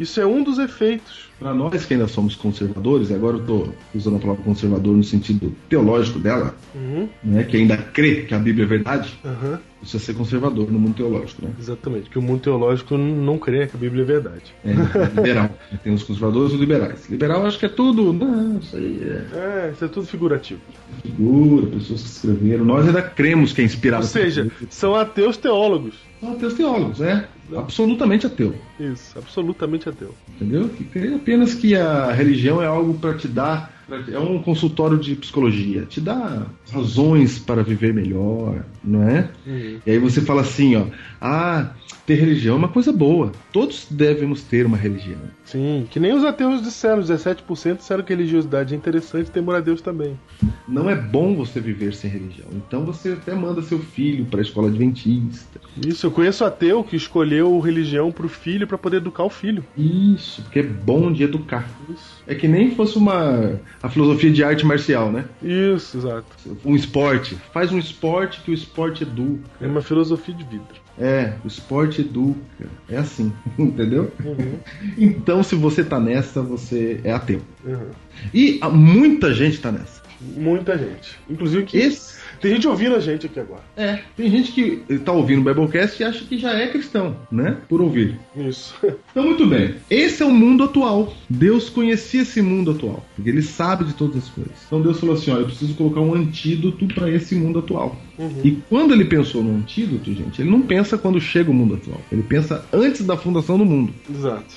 Isso é um dos efeitos. Para nós que ainda somos conservadores, agora eu tô usando a palavra conservador no sentido teológico dela, Uhum, né, que ainda crê que a Bíblia é verdade, aham, isso é ser conservador no mundo teológico, né? exatamente. Que o mundo teológico não crê que a Bíblia é verdade. É, liberal. *laughs* Tem os conservadores e os liberais. Liberal acho que é tudo. Não, isso aí é É, isso é tudo figurativo. figura, pessoas que escreveram. Nós ainda cremos que é inspirado. Ou seja, são ateus teólogos. são ateus teólogos, é. Absolutamente ateu. Isso, absolutamente ateu. Entendeu? Que crê apenas que a religião é algo para te dar. É um consultório de psicologia. Te dá razões para viver melhor, não é? Uhum. E aí você fala assim, ó. Ah, ter religião é uma coisa boa. Todos devemos ter uma religião. Sim, que nem os ateus disseram, 17% disseram que religiosidade é interessante e temor a Deus também. Não é bom você viver sem religião. Então você até manda seu filho para a escola adventista. Isso, eu conheço ateu que escolheu religião pro filho pra poder educar o filho. Isso, porque é bom de educar. Isso. É que nem fosse uma a filosofia de arte marcial, né? Isso, exato. Um esporte. Faz um esporte que o esporte educa. É uma filosofia de vida. É, o esporte educa. É assim, *laughs* entendeu? Uhum. Então, se você tá nessa, você é ateu. Uhum. E muita gente tá nessa. Muita gente. Inclusive que Esse, tem gente ouvindo a gente aqui agora. é, tem gente que tá ouvindo o Biblecast e acha que já é cristão, né? Por ouvir. Isso. *laughs* Então, muito bem. Esse é o mundo atual. Deus conhecia esse mundo atual, porque ele sabe de todas as coisas. Então, Deus falou assim: olha, eu preciso colocar um antídoto para esse mundo atual. E quando ele pensou no antídoto, gente, ele não pensa quando chega o mundo atual. Ele pensa antes da fundação do mundo. Exato.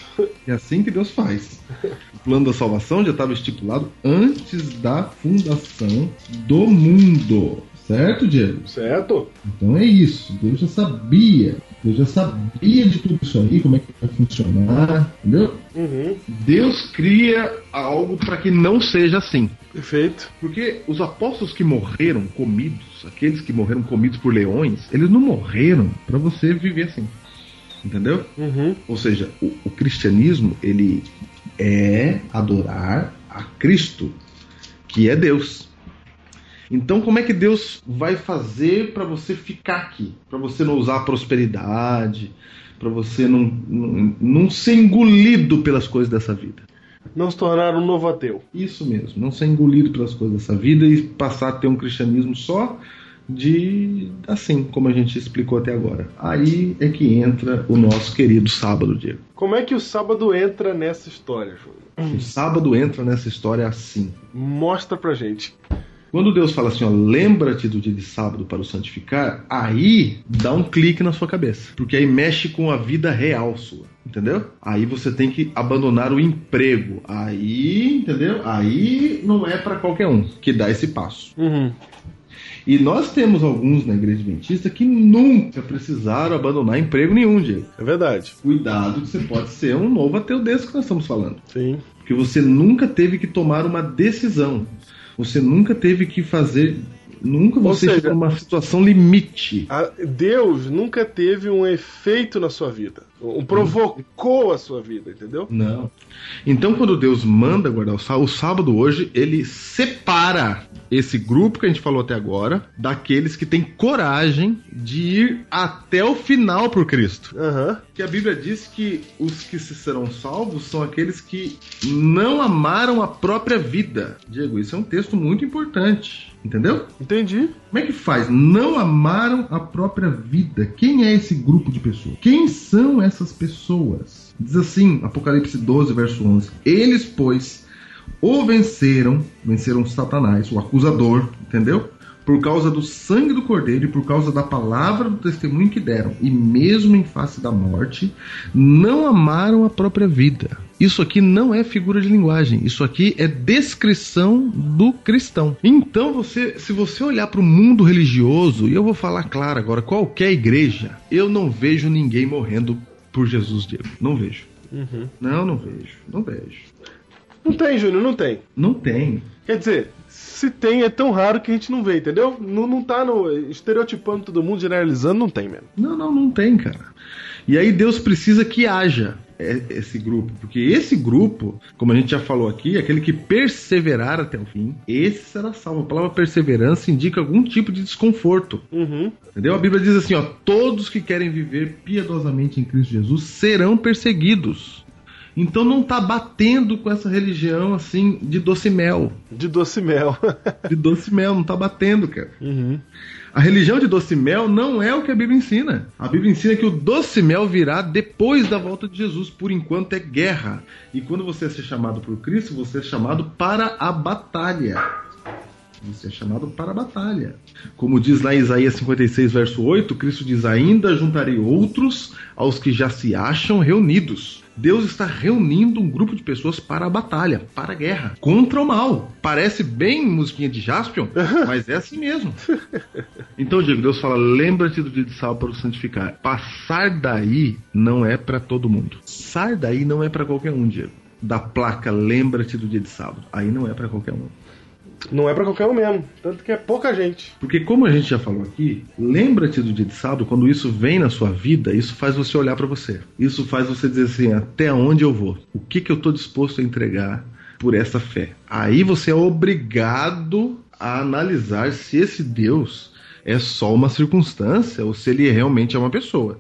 É assim que Deus faz. O plano da salvação já estava estipulado antes da fundação do mundo. Certo, Diego? Certo? Então é isso. Deus já sabia. Deus já sabia de tudo isso aí, como é que vai funcionar, entendeu? Uhum. Deus cria algo para que não seja assim. Perfeito. Porque os apóstolos que morreram comidos, aqueles que morreram comidos por leões, eles não morreram para você viver assim. Entendeu? Uhum. Ou seja, o, o cristianismo, ele é adorar a Cristo, que é Deus. Então, como é que Deus vai fazer para você ficar aqui? Para você não usar a prosperidade, para você não, não, não ser engolido pelas coisas dessa vida. Não se tornar um novo ateu. Isso mesmo, não ser engolido pelas coisas dessa vida e passar a ter um cristianismo só de assim, como a gente explicou até agora. Aí é que entra o nosso querido sábado, Diego. Como é que o sábado entra nessa história, Júlio? O sábado entra nessa história assim. Mostra pra gente. Quando Deus fala assim, ó, lembra-te do dia de sábado para o santificar, aí dá um clique na sua cabeça. Porque aí mexe com a vida real sua. Entendeu? Aí você tem que abandonar o emprego. Aí, entendeu? Aí não é para qualquer um que dá esse passo. Uhum. E nós temos alguns na igreja adventista que nunca precisaram abandonar emprego nenhum, Diego. É verdade. Cuidado que você pode ser um novo ateu desse que nós estamos falando. Sim. Porque você nunca teve que tomar uma decisão. Você nunca teve que fazer. Nunca Ou você seja- chegou numa situação limite. A- Deus nunca teve um efeito na sua vida. Um provocou a sua vida, entendeu? Não. Então, quando Deus manda guardar o sábado, o sábado hoje, ele separa esse grupo que a gente falou até agora daqueles que têm coragem de ir até o final por Cristo. Aham. Que a Bíblia diz que os que se serão salvos são aqueles que não amaram a própria vida. Diego, isso é um texto muito importante. Entendeu? Entendi. Como é que faz? Não amaram a própria vida. Quem é esse grupo de pessoas? Quem são essas pessoas? Diz assim, Apocalipse 12, verso 11: Eles, pois, o venceram, venceram Satanás, o acusador, entendeu? Por causa do sangue do cordeiro e por causa da palavra do testemunho que deram, e mesmo em face da morte, não amaram a própria vida. Isso aqui não é figura de linguagem, isso aqui é descrição do cristão. Então, você, se você olhar para o mundo religioso, e eu vou falar claro agora, qualquer igreja, eu não vejo ninguém morrendo por Jesus, Diego. Não vejo. Uhum. Não, não vejo. Não vejo. Não tem, Júnior, não tem. Não tem. Quer dizer, se tem, é tão raro que a gente não vê, entendeu? Não, não tá no, estereotipando todo mundo, generalizando, não tem mesmo. Não, não, não tem, cara. E aí Deus precisa que haja é, esse grupo, porque esse grupo, como a gente já falou aqui, aquele que perseverar até o fim, esse será salvo. A palavra perseverança indica algum tipo de desconforto. Uhum. Entendeu? A Bíblia diz assim, ó, todos que querem viver piedosamente em Cristo Jesus serão perseguidos. Então não tá batendo com essa religião assim de doce mel. De doce mel. *laughs* De doce mel, não tá batendo, cara. uhum. A religião de doce mel não é o que a Bíblia ensina. A Bíblia ensina que o doce mel virá depois da volta de Jesus. Por enquanto é guerra. E quando você é ser chamado por Cristo, você é chamado para a batalha. Você é chamado para a batalha. Como diz lá em Isaías 56, verso 8, Cristo diz: Ainda juntarei outros aos que já se acham reunidos. Deus está reunindo um grupo de pessoas para a batalha, para a guerra, contra o mal. Parece bem musiquinha de Jaspion, *laughs* mas é assim mesmo. Então, Diego, Deus fala: lembra-te do dia de sábado para o santificar. Passar daí não é para todo mundo. Passar daí não é para qualquer um, Diego. Da placa, lembra-te do dia de sábado. Aí não é para qualquer um. Não é pra qualquer um mesmo. Tanto que é pouca gente. Porque como a gente já falou aqui, lembra-te do dia de sábado, quando isso vem na sua vida, isso faz você olhar para você. Isso faz você dizer assim, até onde eu vou? O que, que eu estou disposto a entregar por essa fé? Aí você é obrigado a analisar se esse Deus é só uma circunstância ou se ele realmente é uma pessoa.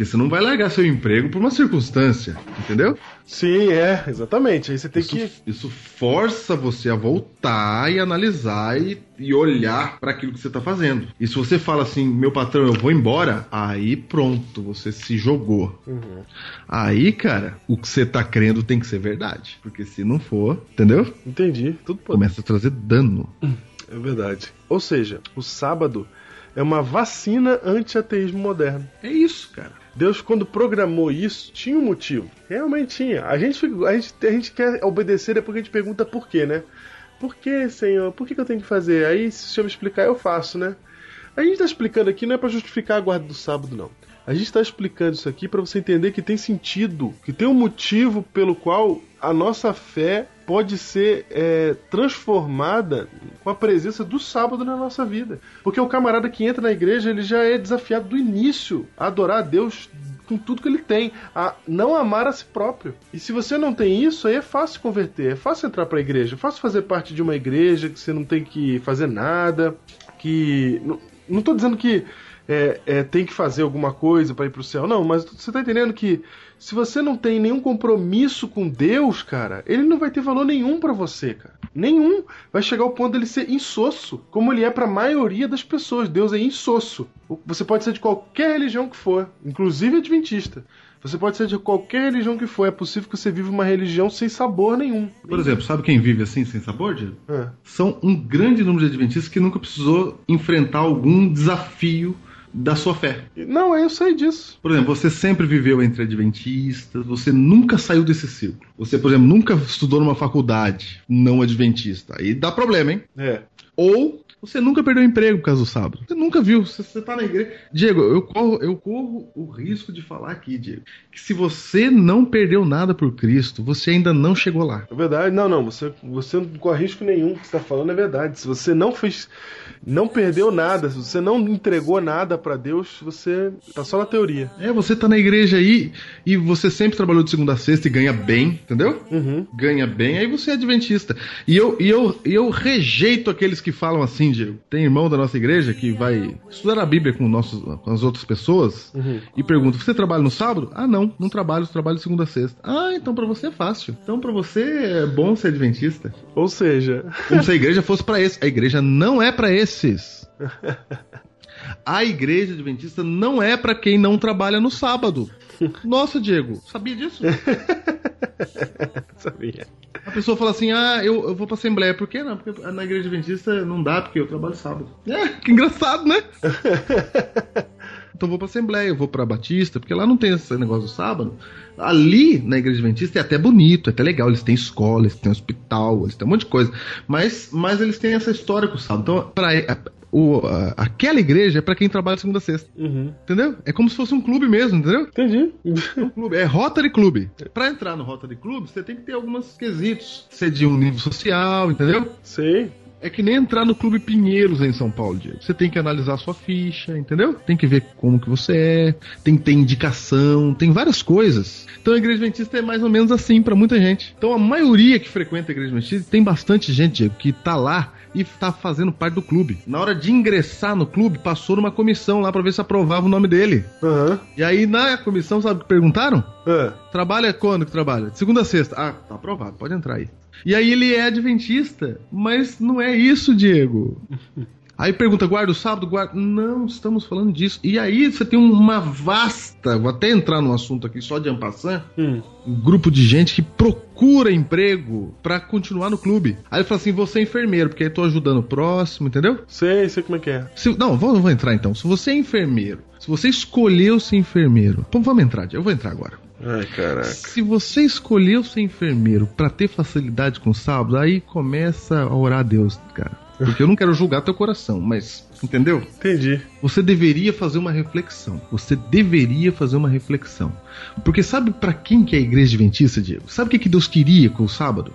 Porque você não vai largar seu emprego por uma circunstância, entendeu? Sim, é, exatamente. Aí você tem Isso, que. isso força você a voltar e analisar e, e olhar para aquilo que você está fazendo. E se você fala assim, meu patrão, eu vou embora, aí pronto, você se jogou. Uhum. Aí, cara, o que você tá crendo tem que ser verdade. Porque se não for, entendeu? Entendi. Tudo pode. Começa a trazer dano. É verdade. Ou seja, o sábado é uma vacina anti-ateísmo moderno. É isso, cara. Deus, quando programou isso, tinha um motivo. Realmente tinha. A gente, a gente, a gente quer obedecer é porque a gente pergunta por quê, né? Por que, Senhor? Por que, que eu tenho que fazer? Aí, se o Senhor me explicar, eu faço, né? A gente está explicando aqui não é para justificar a guarda do sábado, não. A gente está explicando isso aqui para você entender que tem sentido, que tem um motivo pelo qual a nossa fé pode ser é, transformada com a presença do sábado na nossa vida. Porque o camarada que entra na igreja, ele já é desafiado do início a adorar a Deus com tudo que ele tem, a não amar a si próprio. E se você não tem isso, aí é fácil converter, é fácil entrar para a igreja, é fácil fazer parte de uma igreja que você não tem que fazer nada, que não, tô dizendo que é, é, tem que fazer alguma coisa para ir pro céu, não, mas você tá entendendo que se você não tem nenhum compromisso com Deus, cara, ele não vai ter valor nenhum para você, cara. Nenhum. Vai chegar ao ponto dele ser insosso, como ele é para a maioria das pessoas. Deus é insosso. Você pode ser de qualquer religião que for, inclusive adventista. Você pode ser de qualquer religião que for. É possível que você viva uma religião sem sabor nenhum. Por exemplo, sabe quem vive assim, sem sabor, Diego? É. São um grande número de adventistas que nunca precisou enfrentar algum desafio da sua fé. Não, eu sei disso. Por exemplo, você sempre viveu entre adventistas, você nunca saiu desse círculo. Você, por exemplo, nunca estudou numa faculdade não adventista. Aí dá problema, hein? É. Ou você nunca perdeu emprego por causa do sábado. Você nunca viu. Você, você tá na igreja. Diego, eu corro, eu corro o risco de falar aqui, Diego, que se você não perdeu nada por Cristo, você ainda não chegou lá. É verdade. Não, não. Você, você não corre risco nenhum. O que você está falando é verdade. Se você não fez. Não perdeu nada, se você não entregou nada para Deus, você tá só na teoria. É, você tá na igreja aí e você sempre trabalhou de segunda a sexta e ganha bem, entendeu? Uhum. Ganha bem, aí você é adventista. E eu, e eu, e eu rejeito aqueles que falam assim, Diego. Tem irmão da nossa igreja que vai estudar a Bíblia com, nossos, com as outras pessoas Uhum. e pergunta: Você trabalha no sábado? Ah, não, não trabalho, trabalho segunda a sexta. Ah, então pra você é fácil. Então pra você é bom ser adventista. Ou seja, Como se a igreja fosse pra esse. A igreja não é pra esses. *laughs* A igreja adventista não é pra quem não trabalha no sábado. Nossa, Diego, sabia disso? *laughs* sabia. A pessoa fala assim: ah, eu, eu vou pra Assembleia. Por que não? Porque na igreja adventista não dá, porque eu trabalho sábado. É, que engraçado, né? *laughs* Então eu vou pra Assembleia, eu vou pra Batista, porque lá não tem esse negócio do sábado. Ali, na igreja adventista, é até bonito, é até legal. Eles têm escola, eles têm hospital, eles têm um monte de coisa. Mas, mas eles têm essa história com o sábado. Então, pra, o, a- aquela igreja é pra quem trabalha segunda a sexta. Uhum. Entendeu? É como se fosse um clube mesmo, entendeu? Entendi. clube, é Rotary Clube. Pra entrar no Rotary Clube, você tem que ter alguns quesitos. Ser de um nível social, entendeu? Sei. É que nem entrar no Clube Pinheiros em São Paulo, Diego. Você tem que analisar a sua ficha, entendeu? Tem que ver como que você é, tem que ter indicação, tem várias coisas. Então a Igreja Adventista é mais ou menos assim pra muita gente. Então a maioria que frequenta a Igreja Adventista, tem bastante gente, Diego, que tá lá e tá fazendo parte do clube. Na hora de ingressar no clube, passou numa comissão lá pra ver se aprovava o nome dele. Aham. E aí na comissão, sabe o que perguntaram? É. Trabalha quando que trabalha? De segunda a sexta. Ah, tá aprovado, pode entrar aí. E aí ele é adventista, mas não é isso, Diego. *laughs* Aí pergunta, guarda o sábado? Guarda. Não, estamos falando disso. E aí você tem uma vasta, vou até entrar num assunto aqui só de ampassant, Hum. um grupo de gente que procura emprego pra continuar no clube. Aí ele fala assim, você é enfermeiro, porque aí tô ajudando o próximo, entendeu? Sei, sei como é que é. Se- não, vou, vou entrar então. Se você é enfermeiro, se você escolheu ser enfermeiro, então vamos entrar, eu vou entrar agora. Ai, caraca. Se você escolheu ser enfermeiro pra ter facilidade com o sábado, aí começa a orar a Deus, cara. Porque eu não quero julgar teu coração, mas entendeu? Entendi. Você deveria fazer uma reflexão. Você deveria fazer uma reflexão. Porque sabe pra quem que é a igreja adventista, Diego? Sabe o que, que Deus queria com o sábado?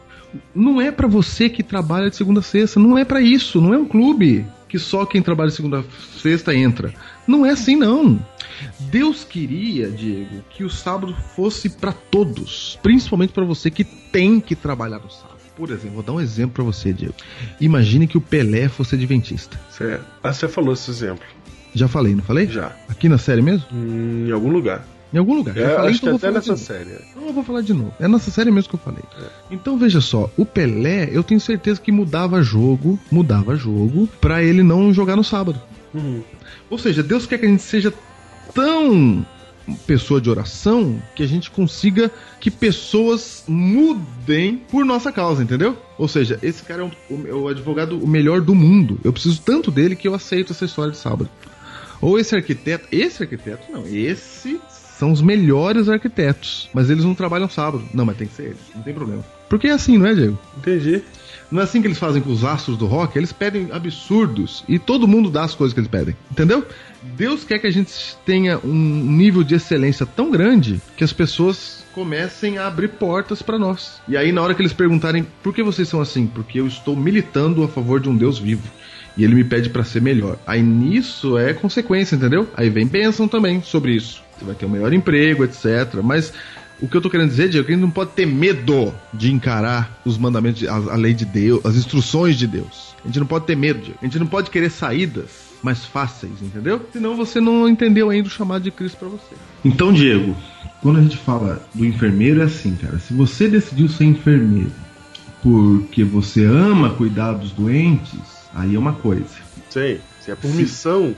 Não é pra você que trabalha de segunda a sexta, não é pra isso, não é um clube que só quem trabalha de segunda a sexta entra. Não é assim não. Deus queria, Diego, que o sábado fosse pra todos, principalmente pra você que tem que trabalhar no sábado. Por exemplo, vou dar um exemplo pra você, Diego. Imagine que o Pelé fosse adventista. Ah, você falou esse exemplo. Já falei, não falei? Já. Aqui na série mesmo? Hum, em algum lugar. Em algum lugar. Já É, falei, acho que então vou até nessa série. Então eu vou falar de novo. É nessa série mesmo que eu falei. Então veja só, o Pelé, eu tenho certeza que mudava jogo, mudava jogo pra ele não jogar no sábado. Uhum. Ou seja, Deus quer que a gente seja tão pessoa de oração que a gente consiga que pessoas mudem por nossa causa, entendeu? Ou seja, esse cara é, um- o, é o advogado o melhor do mundo. Eu preciso tanto dele que eu aceito essa história de sábado. Ou esse arquiteto, esse arquiteto não, esse são os melhores arquitetos, mas eles não trabalham sábado. Não, mas tem que ser eles, não tem problema. Porque é assim, não é, Diego? Entendi. Não é assim que eles fazem com os astros do rock? Eles pedem absurdos e todo mundo dá as coisas que eles pedem. Entendeu? Deus quer que a gente tenha um nível de excelência tão grande que as pessoas comecem a abrir portas pra nós. E aí, na hora que eles perguntarem por que vocês são assim, porque eu estou militando a favor de um Deus vivo. E ele me pede pra ser melhor. Aí nisso é consequência, entendeu? Aí vem bênção também sobre isso. Você vai ter um melhor emprego, etc. Mas o que eu tô querendo dizer, Diego, é que a gente não pode ter medo de encarar os mandamentos, de- a, a lei de Deus, as instruções de Deus. A gente não pode ter medo, Diego. A gente não pode querer saídas mais fáceis, entendeu? Senão você não entendeu ainda o chamado de Cristo pra você. Então, Diego, quando a gente fala do enfermeiro, é assim, cara. Se você decidiu ser enfermeiro porque você ama cuidar dos doentes, aí é uma coisa. Sei. Se é por missão.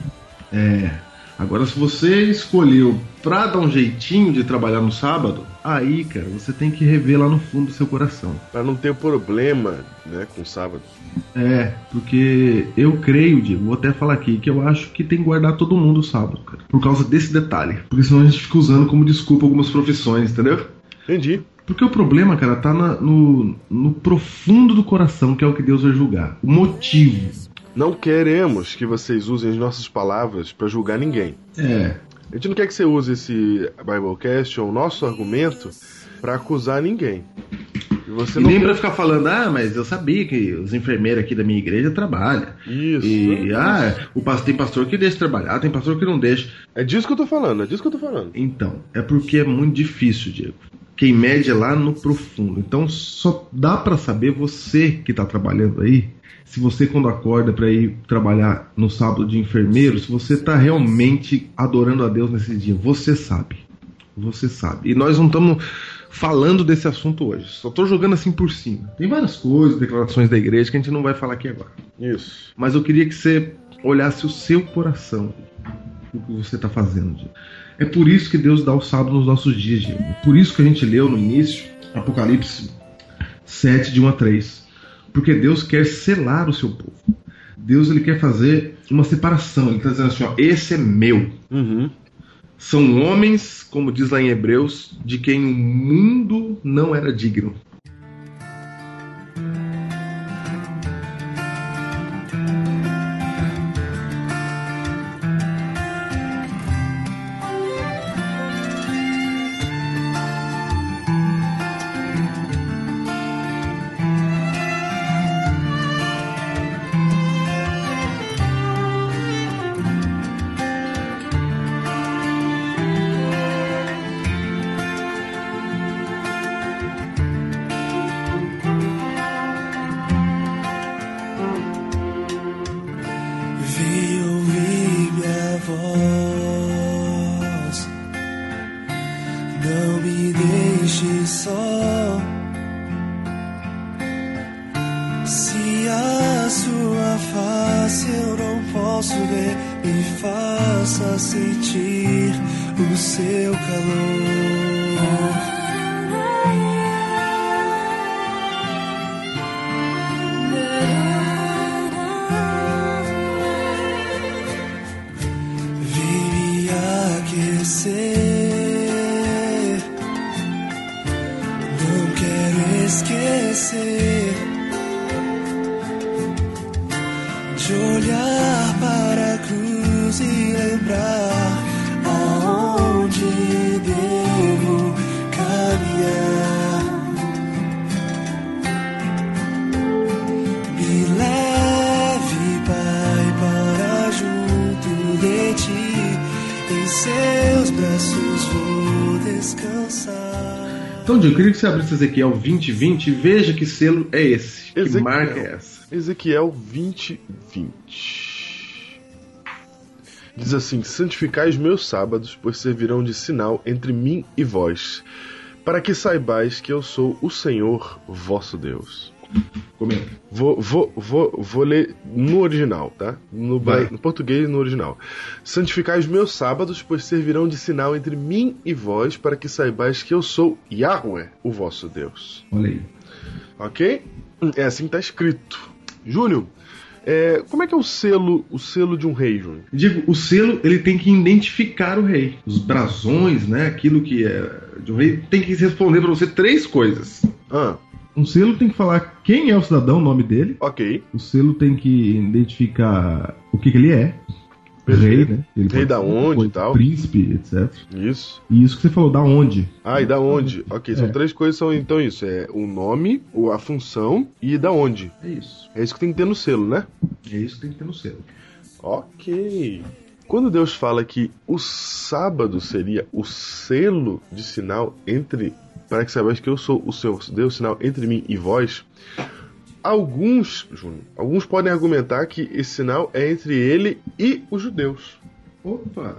É. Agora, se você escolheu pra dar um jeitinho de trabalhar no sábado, aí, cara, você tem que rever lá no fundo do seu coração. Pra não ter problema, né, com sábado. É, porque eu creio, Diego, vou até falar aqui, que eu acho que tem que guardar todo mundo sábado, cara. Por causa desse detalhe. Porque senão a gente fica usando como desculpa algumas profissões, entendeu? Entendi. Porque o problema, cara, tá na- no, no profundo do coração, que é o que Deus vai julgar. O motivo. Não queremos que vocês usem as nossas palavras pra julgar ninguém. É. A gente não quer que você use esse Biblecast ou o nosso argumento pra acusar ninguém. E você E não nem pra ficar falando, ah, mas eu sabia que os enfermeiros aqui da minha igreja trabalham. Isso. E, ah, o pastor, tem pastor que deixa trabalhar, tem pastor que não deixa. É disso que eu tô falando, é disso que eu tô falando. Então, é porque é muito difícil, Diego. Quem mede é lá no profundo. Então, só dá pra saber você que tá trabalhando aí, se você quando acorda pra ir trabalhar no sábado de enfermeiro, se você tá realmente adorando a Deus nesse dia. Você sabe. Você sabe. E nós não estamos falando desse assunto hoje. Só tô jogando assim por cima. Tem várias coisas, declarações da igreja que a gente não vai falar aqui agora. Isso. Mas eu queria que você olhasse o seu coração, o que você está fazendo. Diego. É por isso que Deus dá o sábado nos nossos dias, Diego. É por isso que a gente leu no início Apocalipse 7, de 1 a 3. Porque Deus quer selar o seu povo. Deus ele quer fazer uma separação. Ele está dizendo assim: ó, esse é meu. Uhum. São homens, como diz lá em Hebreus, de quem o mundo não era digno. Eu queria que você abrisse Ezequiel 20, 20 e veja que selo é esse. Que Ezequiel. marca é essa. Ezequiel 20, 20. Diz assim: Santificai os meus sábados, pois servirão de sinal entre mim e vós, para que saibais que eu sou o Senhor vosso Deus. Comenta. Vou, vou, vou, vou ler no original, tá? No, Vai. no português no original. Santificai os meus sábados, pois servirão de sinal entre mim e vós, para que saibais que eu sou Yahweh, o vosso Deus. Olha aí. Ok? É assim que tá escrito. Júnior, é, como é que é o selo, o selo de um rei, Júnior? Digo, o selo ele tem que identificar o rei. Os brasões, né? Aquilo que é de um rei tem que responder para você três coisas. Ah, Um selo tem que falar quem é o cidadão, o nome dele. ok. O selo tem que identificar o que, que ele é. Rei, né? Ele Rei da onde e tal. Príncipe, etc. Isso. E isso que você falou, da onde? Ah, e da onde? Ok, são É. três coisas, são então isso. É o nome, a função e da onde. É isso. É isso que tem que ter no selo, né? É isso que tem que ter no selo. Ok. Quando Deus fala que o sábado seria o selo de sinal entre. Para que saibais que eu sou o seu Deus, sinal entre mim e vós. Alguns, Júnior, alguns podem argumentar que esse sinal é entre ele e os judeus. Opa!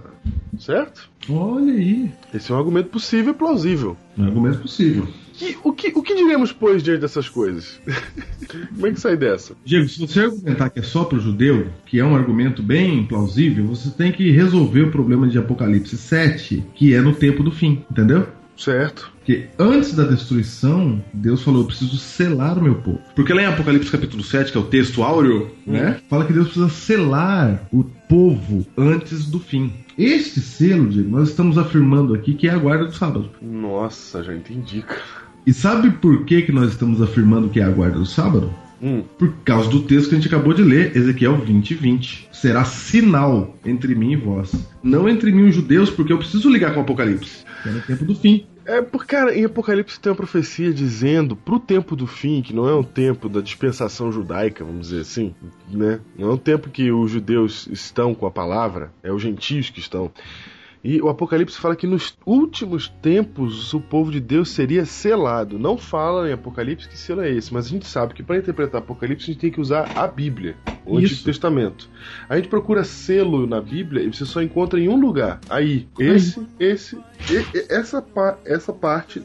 Certo? Olha aí. Esse é um argumento possível e plausível. Um argumento possível. O que, o que diremos, pois, diante dessas coisas? *laughs* Como é que sai dessa? Diego, se você argumentar que é só para o judeu, que é um argumento bem plausível, você tem que resolver o problema de Apocalipse 7, que é no tempo do fim, entendeu? Certo. Porque antes da destruição, Deus falou: Eu preciso selar o meu povo. Porque lá em Apocalipse capítulo 7, que é o texto áureo, né? Fala que Deus precisa selar o povo antes do fim. Este selo, Diego, nós estamos afirmando aqui que é a guarda do sábado. Nossa, já entendi, cara. E sabe por que, que nós estamos afirmando que é a guarda do sábado? Hum. Por causa do texto que a gente acabou de ler, Ezequiel 20, 20. Será sinal entre mim e vós. Não entre mim e os judeus, porque eu preciso ligar com o Apocalipse. Que é no tempo do fim. É, porque, cara, em Apocalipse tem uma profecia dizendo pro tempo do fim, que não é um tempo da dispensação judaica, vamos dizer assim, né? Não é um tempo que os judeus estão com a palavra, é os gentios que estão. E o Apocalipse fala que nos últimos tempos o povo de Deus seria selado. Não fala em Apocalipse que selo é esse, mas a gente sabe que para interpretar Apocalipse a gente tem que usar a Bíblia, o Isso. Antigo Testamento. A gente procura selo na Bíblia e você só encontra em um lugar. Aí, esse, esse, e- e- essa, essa parte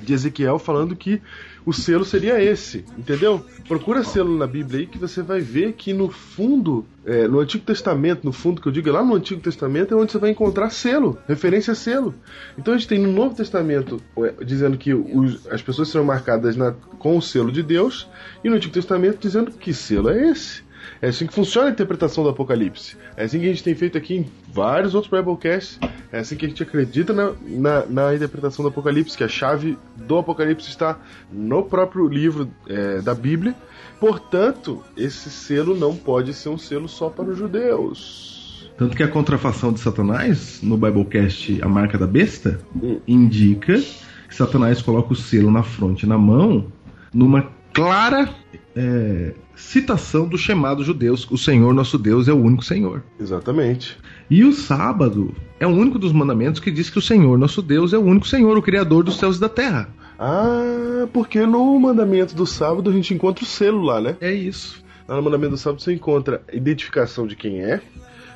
de Ezequiel falando que o selo seria esse, entendeu? Procura selo na Bíblia aí que você vai ver que no fundo, é, no Antigo Testamento, no fundo que eu digo, é lá no Antigo Testamento é onde você vai encontrar selo, referência a selo. Então a gente tem no Novo Testamento é, dizendo que os- as pessoas serão marcadas na- com o selo de Deus, e no Antigo Testamento dizendo que selo é esse. É assim que funciona a interpretação do Apocalipse. É assim que a gente tem feito aqui em vários outros Biblecasts. É assim que a gente acredita na, na, na interpretação do Apocalipse, que a chave do Apocalipse está no próprio livro é, da Bíblia. Portanto, esse selo não pode ser um selo só para os judeus. Tanto que a contrafação de Satanás, no Biblecast A Marca da Besta, indica que Satanás coloca o selo na fronte na mão numa clara é, citação do chamado judeus. O Senhor nosso Deus é o único Senhor. Exatamente. E o sábado é o único dos mandamentos que diz que o Senhor nosso Deus é o único Senhor, o Criador dos céus e da terra. Ah, porque no mandamento do sábado a gente encontra o selo lá, né? É isso. Lá no mandamento do sábado você encontra a identificação de quem é,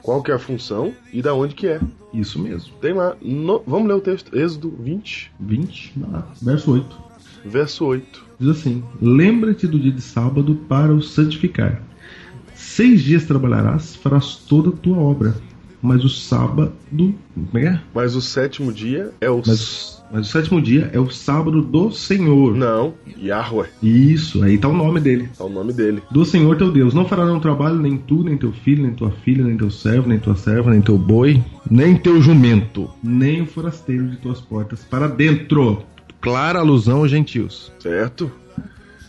qual que é a função e da onde que é. Isso mesmo. Tem lá. no- Vamos ler o texto. Êxodo 20, 20, vai lá, verso 8. Verso 8. Diz assim: Lembra-te do dia de sábado para o santificar. Seis dias trabalharás, farás toda a tua obra. Mas o sábado. Como é é? Mas o sétimo dia é o. Mas, mas o sétimo dia é o sábado do Senhor. Não, Yahweh. Isso, aí tá o nome dele. É o nome dele. Do Senhor teu Deus. Não fará nenhum trabalho, nem tu, nem teu filho, nem tua filha, nem teu servo, nem tua serva, nem teu boi, nem teu jumento, nem o forasteiro de tuas portas para dentro. Clara alusão aos gentios. Certo?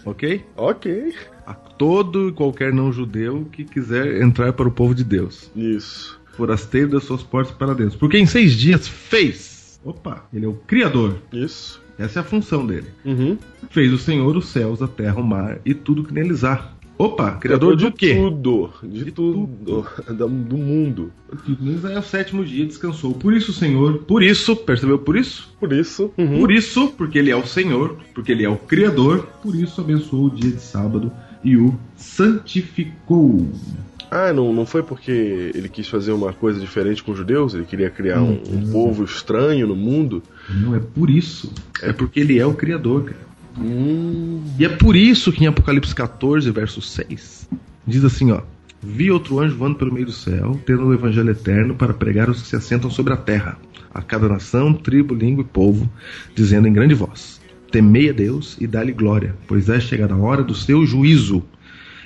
Ok? Ok. a todo e qualquer não judeu que quiser entrar para o povo de Deus. Isso. Forasteiro das suas portas para dentro. Porque em seis dias fez. Opa, ele é o Criador. Isso. Essa é a função dele. Uhum. Fez o Senhor os céus, a terra, o mar e tudo que neles há. Opa, Criador de do quê? tudo. De, De tudo. *laughs* Da- Do mundo. Tudo há é o sétimo dia, descansou. Por isso Senhor, por isso, percebeu por isso? Por isso. Uhum. Por isso, porque ele é o Senhor, porque ele é o Criador, por isso abençoou o dia de sábado e o santificou. Ah, não, não foi porque ele quis fazer uma coisa diferente com os judeus? Ele queria criar um, um povo estranho no mundo? Não é por isso. É porque ele é o Criador, cara. Hum. E é por isso que em Apocalipse 14, verso 6, diz assim, ó: Vi outro anjo voando pelo meio do céu, tendo o evangelho eterno para pregar aos que se assentam sobre a terra, a cada nação, tribo, língua e povo, dizendo em grande voz: Temei a Deus e dá-lhe glória, pois é chegada a hora do seu juízo.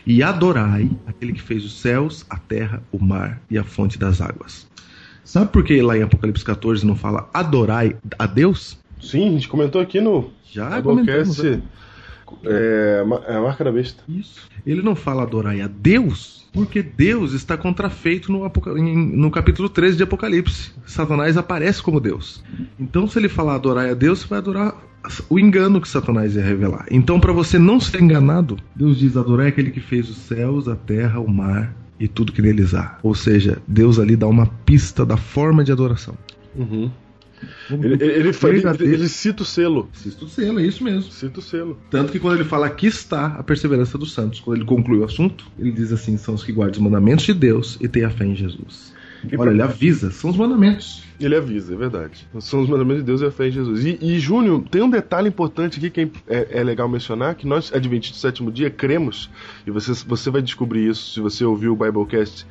E adorai aquele que fez os céus, a terra, o mar e a fonte das águas. Sabe por que lá em Apocalipse 14 não fala adorai a Deus? Sim, a gente comentou aqui no Já Doublecast. né? É, ma- é a marca da besta. Isso. Ele não fala adorai a Deus, porque Deus está contrafeito no, no capítulo 13 de Apocalipse. Satanás aparece como Deus. Então, se ele falar adorai a Deus, você vai adorar o engano que Satanás ia revelar. Então, para você não ser enganado, Deus diz: adorai aquele que fez os céus, a terra, o mar e tudo que neles há. Ou seja, Deus ali dá uma pista da forma de adoração. Uhum. Ele, ele, ele, ele- cita o selo. Assisto o selo, é isso mesmo. Cita o selo. Tanto que quando ele fala aqui está a perseverança dos santos, quando ele conclui o assunto, ele diz assim: são os que guardam os mandamentos de Deus e têm a fé em Jesus. E Olha, ele avisa, são os mandamentos. Ele avisa, é verdade. São os mandamentos de Deus e a fé em Jesus. E, e Júnior, tem um detalhe importante aqui que é, é legal mencionar, que nós, Adventistas do Sétimo Dia, cremos, e você, você vai descobrir isso se você ouviu o Biblecast,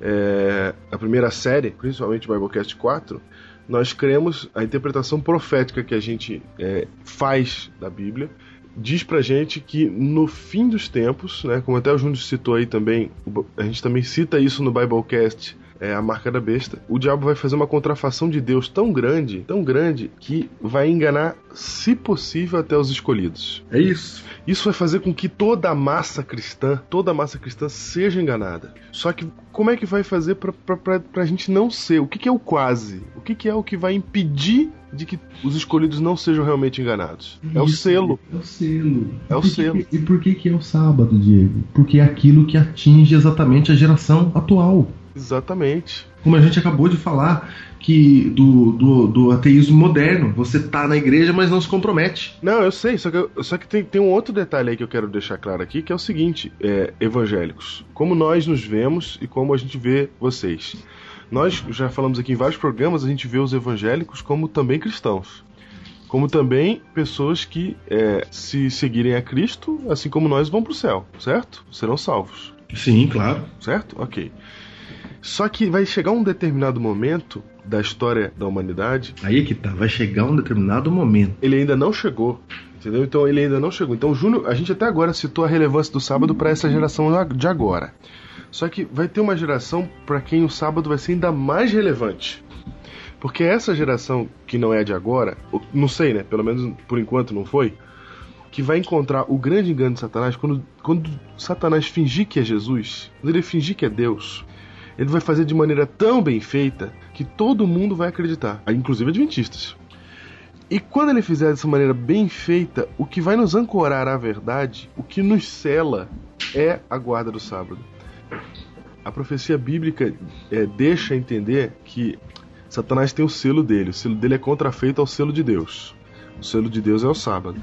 é, a primeira série, principalmente o Biblecast 4, nós cremos a interpretação profética que a gente é, faz da Bíblia, diz pra gente que no fim dos tempos, né, como até o Júnior citou aí também, a gente também cita isso no Biblecast, é a marca da besta. O diabo vai fazer uma contrafação de Deus tão grande, tão grande, que vai enganar, se possível, até os escolhidos. É isso. Isso vai fazer com que toda a massa cristã, toda a massa cristã seja enganada. Só que como é que vai fazer pra, pra gente não ser? O que, que é o quase? O que, que é o que vai impedir de que os escolhidos não sejam realmente enganados? É o selo. É o selo. É o que selo. que- e por que, que é o sábado, Diego? Porque é aquilo que atinge exatamente a geração atual. Exatamente. Como a gente acabou de falar, que do, do, do ateísmo moderno, você tá na igreja, mas não se compromete. Não, eu sei, só que, eu- só que tem, tem um outro detalhe aí que eu quero deixar claro aqui, que é o seguinte, é, evangélicos, como nós nos vemos e como a gente vê vocês. Nós já falamos aqui em vários programas, a gente vê os evangélicos como também cristãos. Como também pessoas que, é, se seguirem a Cristo, assim como nós, vão para o céu, certo? Serão salvos. Sim, claro. certo? Ok. Só que vai chegar um determinado momento da história da humanidade, Aí é que tá, vai chegar um determinado momento. ele ainda não chegou. Entendeu? Então ele ainda não chegou. Então, Júnior, a gente até agora citou a relevância do sábado para essa geração de agora. Só que vai ter uma geração para quem o sábado vai ser ainda mais relevante. Porque essa geração que não é de agora, não sei, né? Pelo menos por enquanto não foi, que vai encontrar o grande engano de Satanás quando, quando Satanás fingir que é Jesus, quando ele fingir que é Deus, ele vai fazer de maneira tão bem feita que todo mundo vai acreditar, inclusive adventistas. E quando ele fizer dessa maneira bem feita, o que vai nos ancorar à verdade, o que nos cela, é a guarda do sábado. A profecia bíblica é, deixa entender que Satanás tem o selo dele. O selo dele é contrafeito ao selo de Deus. O selo de Deus é o sábado.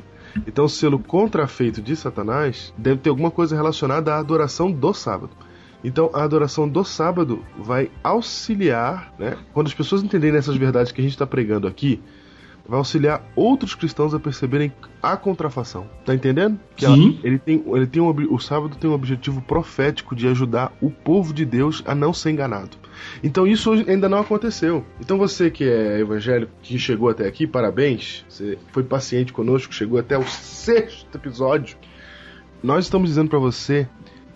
Então, o selo contrafeito de Satanás deve ter alguma coisa relacionada à adoração do sábado. Então, a adoração do sábado vai auxiliar, né? Quando as pessoas entenderem essas verdades que a gente está pregando aqui, vai auxiliar outros cristãos a perceberem a contrafação. Tá entendendo? Que ela- Sim. ele tem, ele tem um, o sábado tem um objetivo profético de ajudar o povo de Deus a não ser enganado. Então isso ainda não aconteceu. Então você que é evangélico, que chegou até aqui, parabéns. Você foi paciente conosco, chegou até o sexto episódio. Nós estamos dizendo para você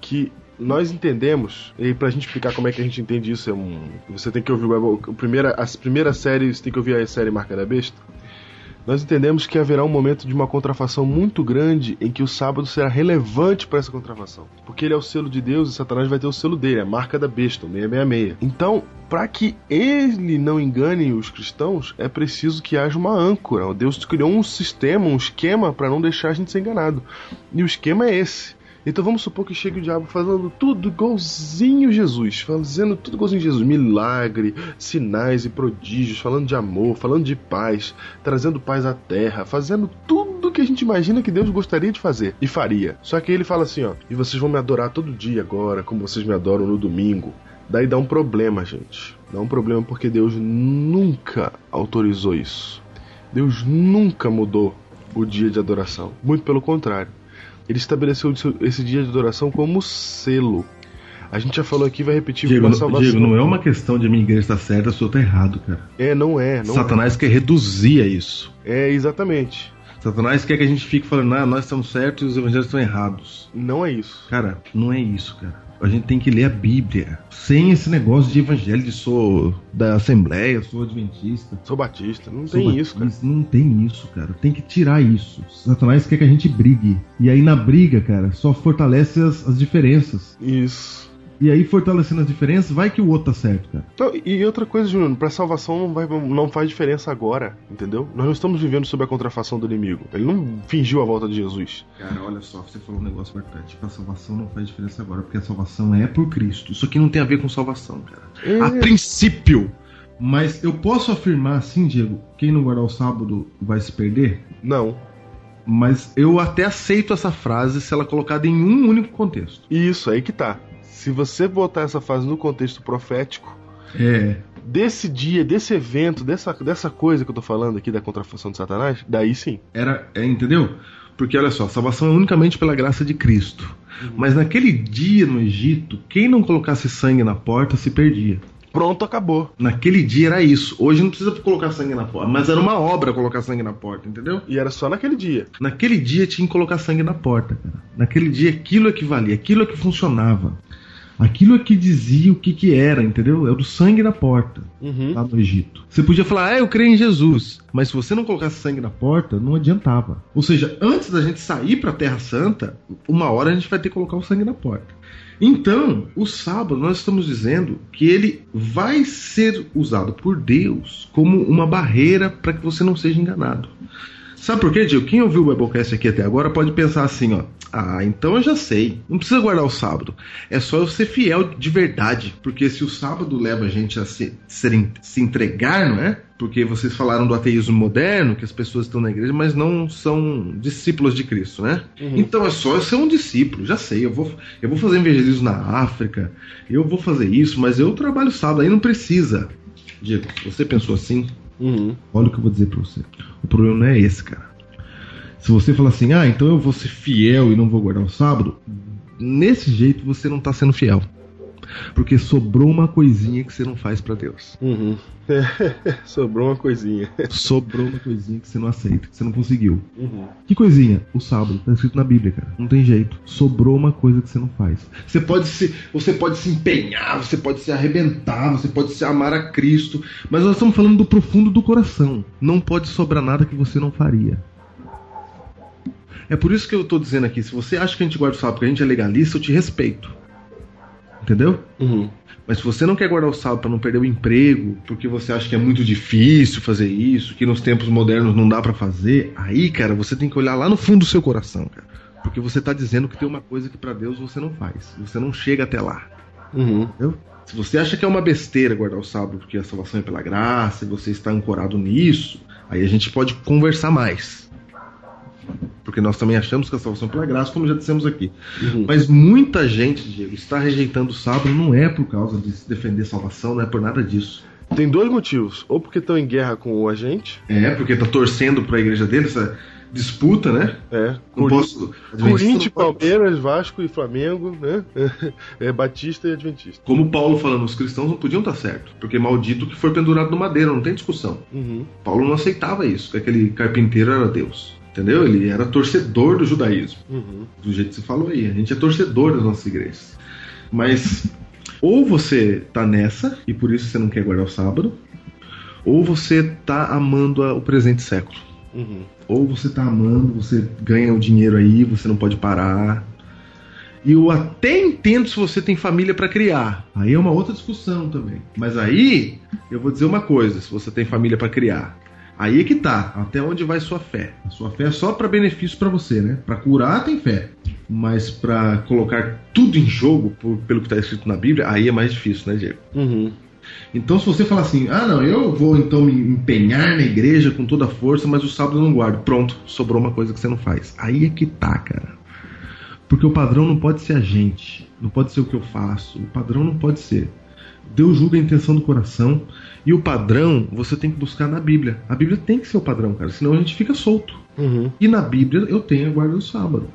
que nós entendemos, e pra gente explicar como é que a gente entende isso, é um, você tem que ouvir o a primeira, as primeiras séries, tem que ouvir a série Marca da Besta. Nós entendemos que haverá um momento de uma contrafação muito grande em que o sábado será relevante para essa contrafação. Porque ele é o selo de Deus e Satanás vai ter o selo dele, a marca da besta, o 666. Então, para que ele não engane os cristãos, é preciso que haja uma âncora. Deus criou um sistema, um esquema para não deixar a gente ser enganado. E o esquema é esse. Então vamos supor que chegue o diabo fazendo tudo igualzinho Jesus, fazendo tudo igualzinho Jesus, milagre, sinais e prodígios, falando de amor, falando de paz, trazendo paz à terra, fazendo tudo que a gente imagina que Deus gostaria de fazer e faria. Só que ele fala assim, ó, e vocês vão me adorar todo dia agora, como vocês me adoram no domingo. Daí dá um problema, gente. Dá um problema porque Deus nunca autorizou isso. Deus nunca mudou o dia de adoração. Muito pelo contrário. Ele estabeleceu esse dia de adoração como selo. A gente já falou aqui, vai repetir Diego, salvação. Diego, não é uma questão de a minha igreja estar certa, a sua tá errado, cara. É, não é. Não Satanás quer reduzir a isso. é. é, exatamente. Satanás quer que a gente fique falando, ah, nós estamos certos e os evangelhos estão errados. Não é isso. Cara, não é isso, cara. A gente tem que ler a Bíblia. Sem esse negócio de evangelho de sou da Assembleia, sou adventista. Sou batista. Não sou tem isso, cara. batista. Não tem isso, cara. Tem que tirar isso. Satanás quer que a gente brigue. E aí na briga, cara, só fortalece as, as diferenças. Isso. E aí, fortalecendo as diferenças, vai que o outro tá certo, cara. Não, e outra coisa, Júnior, pra salvação não, vai, não faz diferença agora, entendeu? Nós não estamos vivendo sob a contrafação do inimigo. Ele não fingiu a volta de Jesus. Cara, olha só, você falou um negócio importante. A salvação não faz diferença agora, porque a salvação é por Cristo. Isso aqui não tem a ver com salvação, cara. É. A princípio. Mas eu posso afirmar assim, Diego, quem não guardar o sábado vai se perder? Não. Mas eu até aceito essa frase se ela é colocada em um único contexto. Isso, aí que tá. Se você botar essa frase no contexto profético, É. Desse dia, desse evento, dessa, dessa coisa que eu tô falando aqui da contrafação de Satanás, daí sim. Era, é, entendeu? Porque olha só, salvação é unicamente pela graça de Cristo. Mas naquele dia no Egito, quem não colocasse sangue na porta se perdia. Pronto, acabou. Naquele dia era isso. Hoje não precisa colocar sangue na porta, mas era uma obra colocar sangue na porta, entendeu? E era só naquele dia. Naquele dia tinha que colocar sangue na porta, cara. Naquele dia aquilo é que valia, aquilo é que funcionava. Aquilo é que dizia o que que era, entendeu? Era o sangue na porta, Uhum. lá no Egito. Você podia falar, ah, eu creio em Jesus. Mas se você não colocasse sangue na porta, não adiantava. Ou seja, antes da gente sair pra Terra Santa, uma hora a gente vai ter que colocar o sangue na porta. Então, o sábado, nós estamos dizendo que ele vai ser usado por Deus como uma barreira para que você não seja enganado. Sabe por quê, Diego? Quem ouviu o Biblecast aqui até agora pode pensar assim, ó. Ah, então eu já sei. Não precisa guardar o sábado. É só eu ser fiel de verdade. Porque se o sábado leva a gente a se, ser- se entregar, não é? Porque vocês falaram do ateísmo moderno, que as pessoas estão na igreja, mas não são discípulos de Cristo, né? Então é só eu ser um discípulo, já sei. Eu vou, eu vou fazer evangelismo na África, eu vou fazer isso, mas eu trabalho sábado, aí não precisa. Diego, você pensou assim? Uhum. Olha o que eu vou dizer pra você. O problema não é esse, cara. Se você falar assim, ah, então eu vou ser fiel e não vou guardar o sábado, nesse jeito você não tá sendo fiel. Porque sobrou uma coisinha que você não faz pra Deus. Uhum. *laughs* Sobrou uma coisinha. Sobrou uma coisinha que você não aceita, que você não conseguiu. Uhum. Que coisinha? O sábado. Tá escrito na Bíblia, cara. Não tem jeito. Sobrou uma coisa que você não faz. Você pode se, você pode se empenhar, você pode se arrebentar, você pode se amar a Cristo, mas nós estamos falando do profundo do coração. Não pode sobrar nada que você não faria. É por isso que eu tô dizendo aqui, se você acha que a gente guarda o sábado porque a gente é legalista, eu te respeito. Entendeu? Uhum. Mas se você não quer guardar o sábado para não perder o emprego, porque você acha que é muito difícil fazer isso, que nos tempos modernos não dá para fazer, aí, cara, você tem que olhar lá no fundo do seu coração, cara. Porque você tá dizendo que tem uma coisa que para Deus você não faz. Você não chega até lá. Uhum. Entendeu? Se você acha que é uma besteira guardar o sábado porque a salvação é pela graça e você está ancorado nisso, aí a gente pode conversar mais. Porque nós também achamos que a salvação é pela graça, como já dissemos aqui. Uhum. Mas muita gente, Diego, está rejeitando o sábado não é por causa de defender salvação, não é por nada disso. Tem dois motivos. Ou porque estão em guerra com o agente. É, porque tá torcendo para a igreja dele, essa disputa, né? É. Posso. Corinthians, Palmeiras, Vasco e Flamengo, né? *laughs* É Batista e Adventista. Como Paulo falando, os cristãos não podiam estar certo, porque maldito que foi pendurado no madeiro, não tem discussão. Uhum. Paulo não aceitava isso, que aquele carpinteiro era Deus. Entendeu? Ele era torcedor do judaísmo. Uhum. do jeito que você falou aí. A gente é torcedor das nossas igrejas. Mas ou você tá nessa e por isso você não quer guardar o sábado, ou você tá amando o presente século. Uhum. Ou você tá amando, você ganha o dinheiro aí, você não pode parar. E eu até entendo se você tem família para criar. Aí é uma outra discussão também. Mas aí eu vou dizer uma coisa, se você tem família para criar. Aí é que tá, até onde vai sua fé? A sua fé é só para benefício para você, né? Para curar tem fé, mas para colocar tudo em jogo por- pelo que tá escrito na Bíblia, aí é mais difícil, né, Diego? Uhum. Então, se você falar assim, ah, não, eu vou então me empenhar na igreja com toda a força, mas o sábado eu não guardo. Pronto, sobrou uma coisa que você não faz. Aí é que tá, cara. Porque o padrão não pode ser a gente, não pode ser o que eu faço. O padrão não pode ser. Deus julga a intenção do coração e o padrão você tem que buscar na Bíblia. A Bíblia tem que ser o padrão, cara, senão a gente fica solto. Uhum. E na Bíblia eu tenho a guarda do sábado.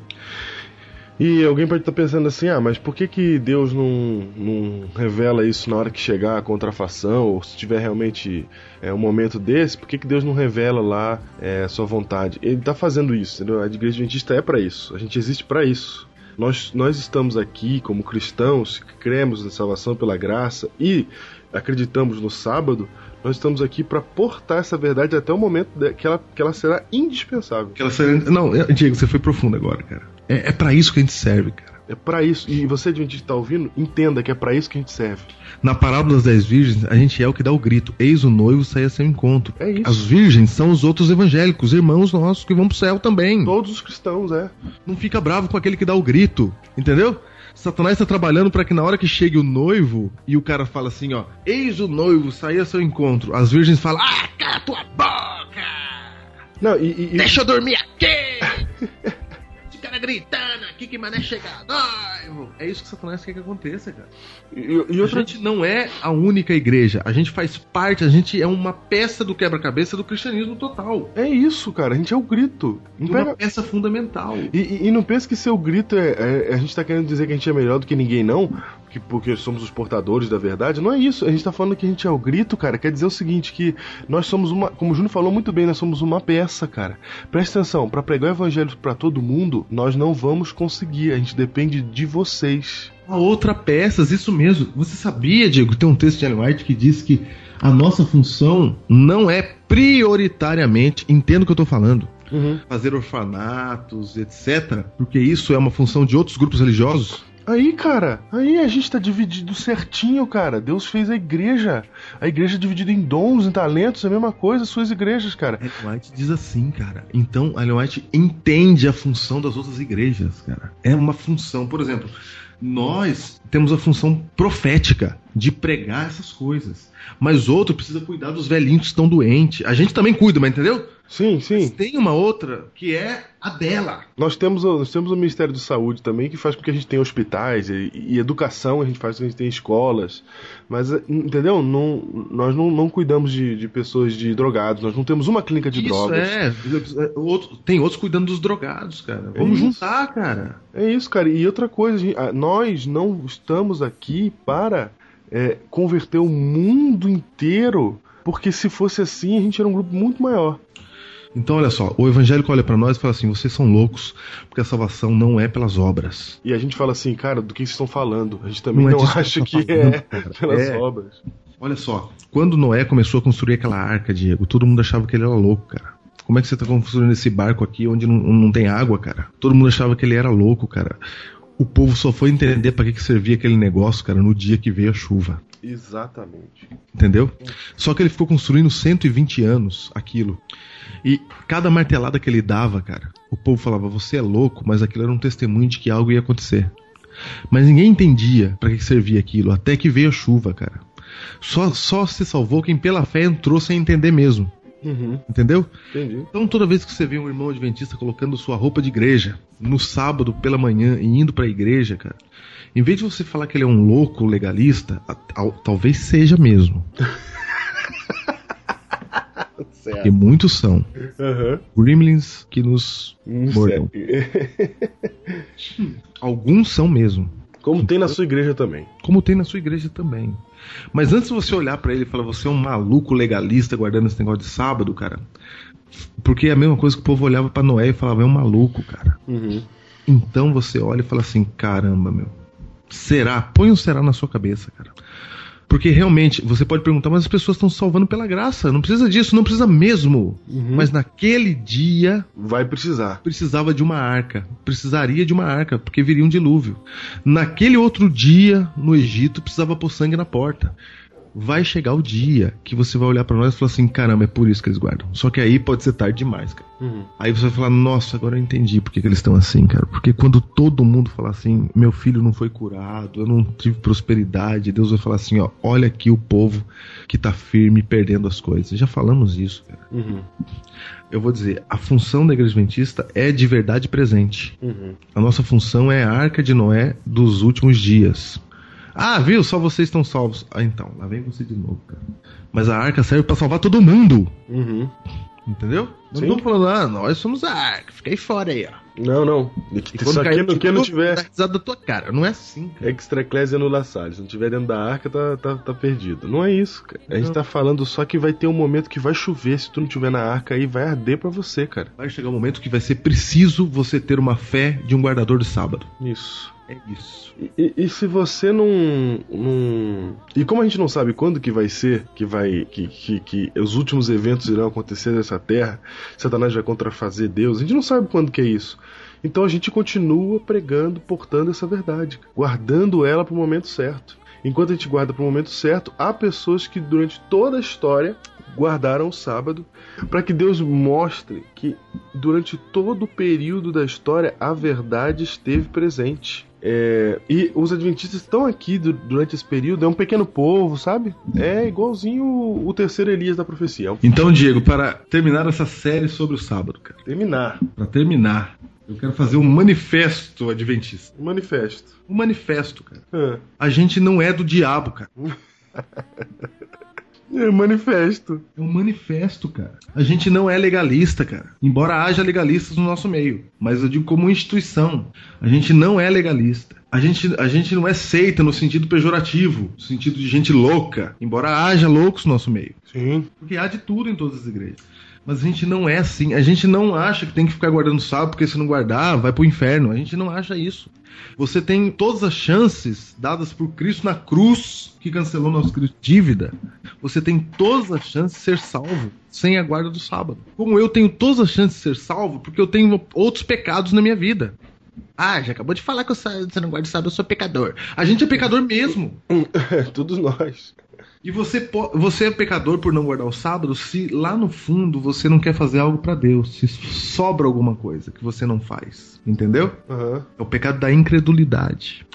E alguém pode estar pensando assim, ah, mas por que, que Deus não, não revela isso na hora que chegar a contrafação, ou se tiver realmente é, um momento desse, por que, que Deus não revela lá é, a sua vontade? Ele está fazendo isso, entendeu? A igreja adventista é para isso, a gente existe para isso. Nós, nós estamos aqui como cristãos, que cremos na salvação pela graça e acreditamos no sábado, nós estamos aqui para portar essa verdade até o momento que ela, que ela será indispensável. Aquela série... Não, é- Diego, você foi profundo agora, cara. É, é para isso que a gente serve, cara. É para isso. E você, de onde está ouvindo, entenda que é para isso que a gente serve. Na parábola das dez virgens, a gente é o que dá o grito: Eis o noivo sair a seu encontro. É isso. As virgens são os outros evangélicos, irmãos nossos que vão pro céu também. Todos os cristãos, é. Não fica bravo com aquele que dá o grito, entendeu? Satanás está trabalhando para que na hora que chegue o noivo e o cara fala assim, ó, eis o noivo sair a seu encontro, as virgens falam, ah, cala tua boca, Não, e, e- deixa eu dormir aqui. *laughs* Esse cara gritando aqui que mané chegar noivo. Bairro. É isso que Satanás quer que aconteça, cara. E, e A outra gente não é a única igreja. A gente faz parte, a gente é uma peça do quebra-cabeça do cristianismo total. É isso, cara. A gente é o grito. Não Uma pega- peça fundamental. E, e- e não pensa que seu grito é, é- A gente tá querendo dizer que a gente é melhor do que ninguém, não. Que, porque somos os portadores da verdade. Não é isso. A gente tá falando que a gente é o grito, cara. Quer dizer o seguinte: que nós somos uma. Como o Júnior falou muito bem, nós somos uma peça, cara. Presta atenção, pra pregar o evangelho pra todo mundo, nós não vamos conseguir. A gente depende de vocês. A outra peças, isso mesmo. Você sabia, Diego, tem um texto de Ellen White que diz que a nossa função não é prioritariamente, entendo o que eu tô falando, fazer orfanatos, etc. Porque isso é uma função de outros grupos religiosos. Aí, cara, aí a gente tá dividido certinho, cara. Deus fez a igreja. A igreja é dividida em dons, em talentos, é a mesma coisa, suas igrejas, cara. Ellen White diz assim, cara. Então, Ellen White entende a função das outras igrejas, cara. É uma função, por exemplo, nós temos a função profética de pregar essas coisas. Mas outro precisa cuidar dos velhinhos que estão doentes. A gente também cuida, mas entendeu? Sim, Mas sim. tem uma outra que é a dela. Nós temos, o- nós temos o Ministério da Saúde também, que faz com que a gente tenha hospitais e, e educação, a gente faz com que a gente tenha escolas. Mas, entendeu? Não, nós não, não cuidamos de, de pessoas de drogados, nós não temos uma clínica de Isso drogas. é. Outro- tem outros cuidando dos drogados, cara. Vamos isso. juntar, cara. É isso, cara. E outra coisa, gente, nós não estamos aqui para é, converter o mundo inteiro, porque se fosse assim, a gente era um grupo muito maior. Então, olha só, o evangélico olha pra nós e fala assim: vocês são loucos, porque a salvação não é pelas obras. E a gente fala assim, cara, do que vocês estão falando? A gente também Não é não, que acha que falando, é pelas É. obras. Olha só, quando Noé começou a construir aquela arca, Diego, todo mundo achava que ele era louco, cara. Como é que você tá construindo esse barco aqui onde não, não tem água, cara? Todo mundo achava que ele era louco, cara. O povo só foi entender pra que, que servia aquele negócio, cara, no dia que veio a chuva. Exatamente. Entendeu? Só que ele ficou construindo 120 anos aquilo. E cada martelada que ele dava, cara, o povo falava: Você é louco, mas aquilo era um testemunho de que algo ia acontecer. Mas ninguém entendia pra que servia aquilo, até que veio a chuva, cara. Só, só se salvou quem pela fé entrou sem entender mesmo. Uhum, Entendeu? entendi. Então toda vez que você vê um irmão adventista colocando sua roupa de igreja no sábado pela manhã e indo pra igreja, cara, em vez de você falar que ele é um louco legalista, a- tal- talvez seja mesmo. *laughs* *laughs* Certo. E muitos são. Aham. Gremlins que nos Hum, mordam. *laughs* Alguns são mesmo. Como tem na sua igreja também. Como tem na sua igreja também. Mas antes de você olhar pra ele e falar, você é um maluco legalista guardando esse negócio de sábado, cara. Porque é a mesma coisa que o povo olhava pra Noé e falava, é um maluco, cara. Uhum. Então você olha e fala assim: caramba, meu. Será? Põe um será na sua cabeça, cara. Porque realmente, você pode perguntar, mas as pessoas estão salvando pela graça. Não precisa disso, não precisa mesmo. Mas naquele dia Vai precisar. precisava de uma arca. Precisaria de uma arca, porque viria um dilúvio. Naquele outro dia, no Egito, precisava pôr sangue na porta. Vai chegar o dia que você vai olhar pra nós e falar assim: caramba, é por isso que eles guardam. Só que aí pode ser tarde demais, cara. Uhum. Aí você vai falar, nossa, agora eu entendi por que, que eles estão assim, cara. Porque quando todo mundo fala assim, meu filho não foi curado, eu não tive prosperidade, Deus vai falar assim, ó, olha aqui o povo que tá firme perdendo as coisas. Já falamos isso, cara. Uhum. Eu vou dizer, a função da igreja adventista é de verdade presente. Uhum. A nossa função é a arca de Noé dos últimos dias. Ah, viu? Só vocês estão salvos. Ah, então, lá vem você de novo, cara. Mas a arca serve pra salvar todo mundo. Uhum. Entendeu? Não estamos falando, ah, nós somos a arca, fica aí fora aí, ó. Não, não. E que no que não tiver da tua cara. Não é assim, cara. extra eclésia no laçalho. Se não tiver dentro da arca, tá, tá, tá perdido. Não é isso, cara. A gente Não. tá falando só que vai ter um momento que vai chover. Se tu não tiver na arca aí, vai arder pra você, cara. Vai chegar um momento que vai ser preciso você ter uma fé de um guardador de sábado. Isso. É isso. E, e- e se você não, não. E como a gente não sabe quando que vai ser, que vai. Que, que, que os últimos eventos irão acontecer nessa terra, Satanás vai contrafazer Deus, a gente não sabe quando que é isso. Então a gente continua pregando, portando essa verdade, guardando ela pro momento certo. Enquanto a gente guarda pro momento certo, há pessoas que durante toda a história guardaram o sábado para que Deus mostre que durante todo o período da história a verdade esteve presente. É, e os adventistas estão aqui du- durante esse período, é um pequeno povo, sabe? É igualzinho o, o terceiro Elias da profecia. É um Então, Diego, para terminar essa série sobre o sábado, cara. terminar. Para terminar, Eu quero fazer um manifesto adventista. Manifesto. Um manifesto, cara. A gente não é do diabo, cara. *laughs* é manifesto. É um manifesto, cara. A gente não é legalista, cara. Embora haja legalistas no nosso meio. Mas eu digo como instituição. A gente não é legalista. A gente, a gente não é seita no sentido pejorativo, no sentido de gente louca. Embora haja loucos no nosso meio. Sim. Porque há de tudo em todas as igrejas. Mas a gente não é assim. A gente não acha que tem que ficar guardando sábado, porque se não guardar, vai pro inferno. A gente não acha isso. Você tem todas as chances dadas por Cristo na cruz, que cancelou nosso dívida. Você tem todas as chances de ser salvo sem a guarda do sábado. Como eu tenho todas as chances de ser salvo, porque eu tenho outros pecados na minha vida. Ah, já acabou de falar que você não guarda o sábado, eu sou pecador. A gente é pecador mesmo. *laughs* Todos nós. E você, você é pecador por não guardar o sábado se lá no fundo você não quer fazer algo pra Deus, se sobra alguma coisa que você não faz, entendeu? Aham. É o pecado da incredulidade.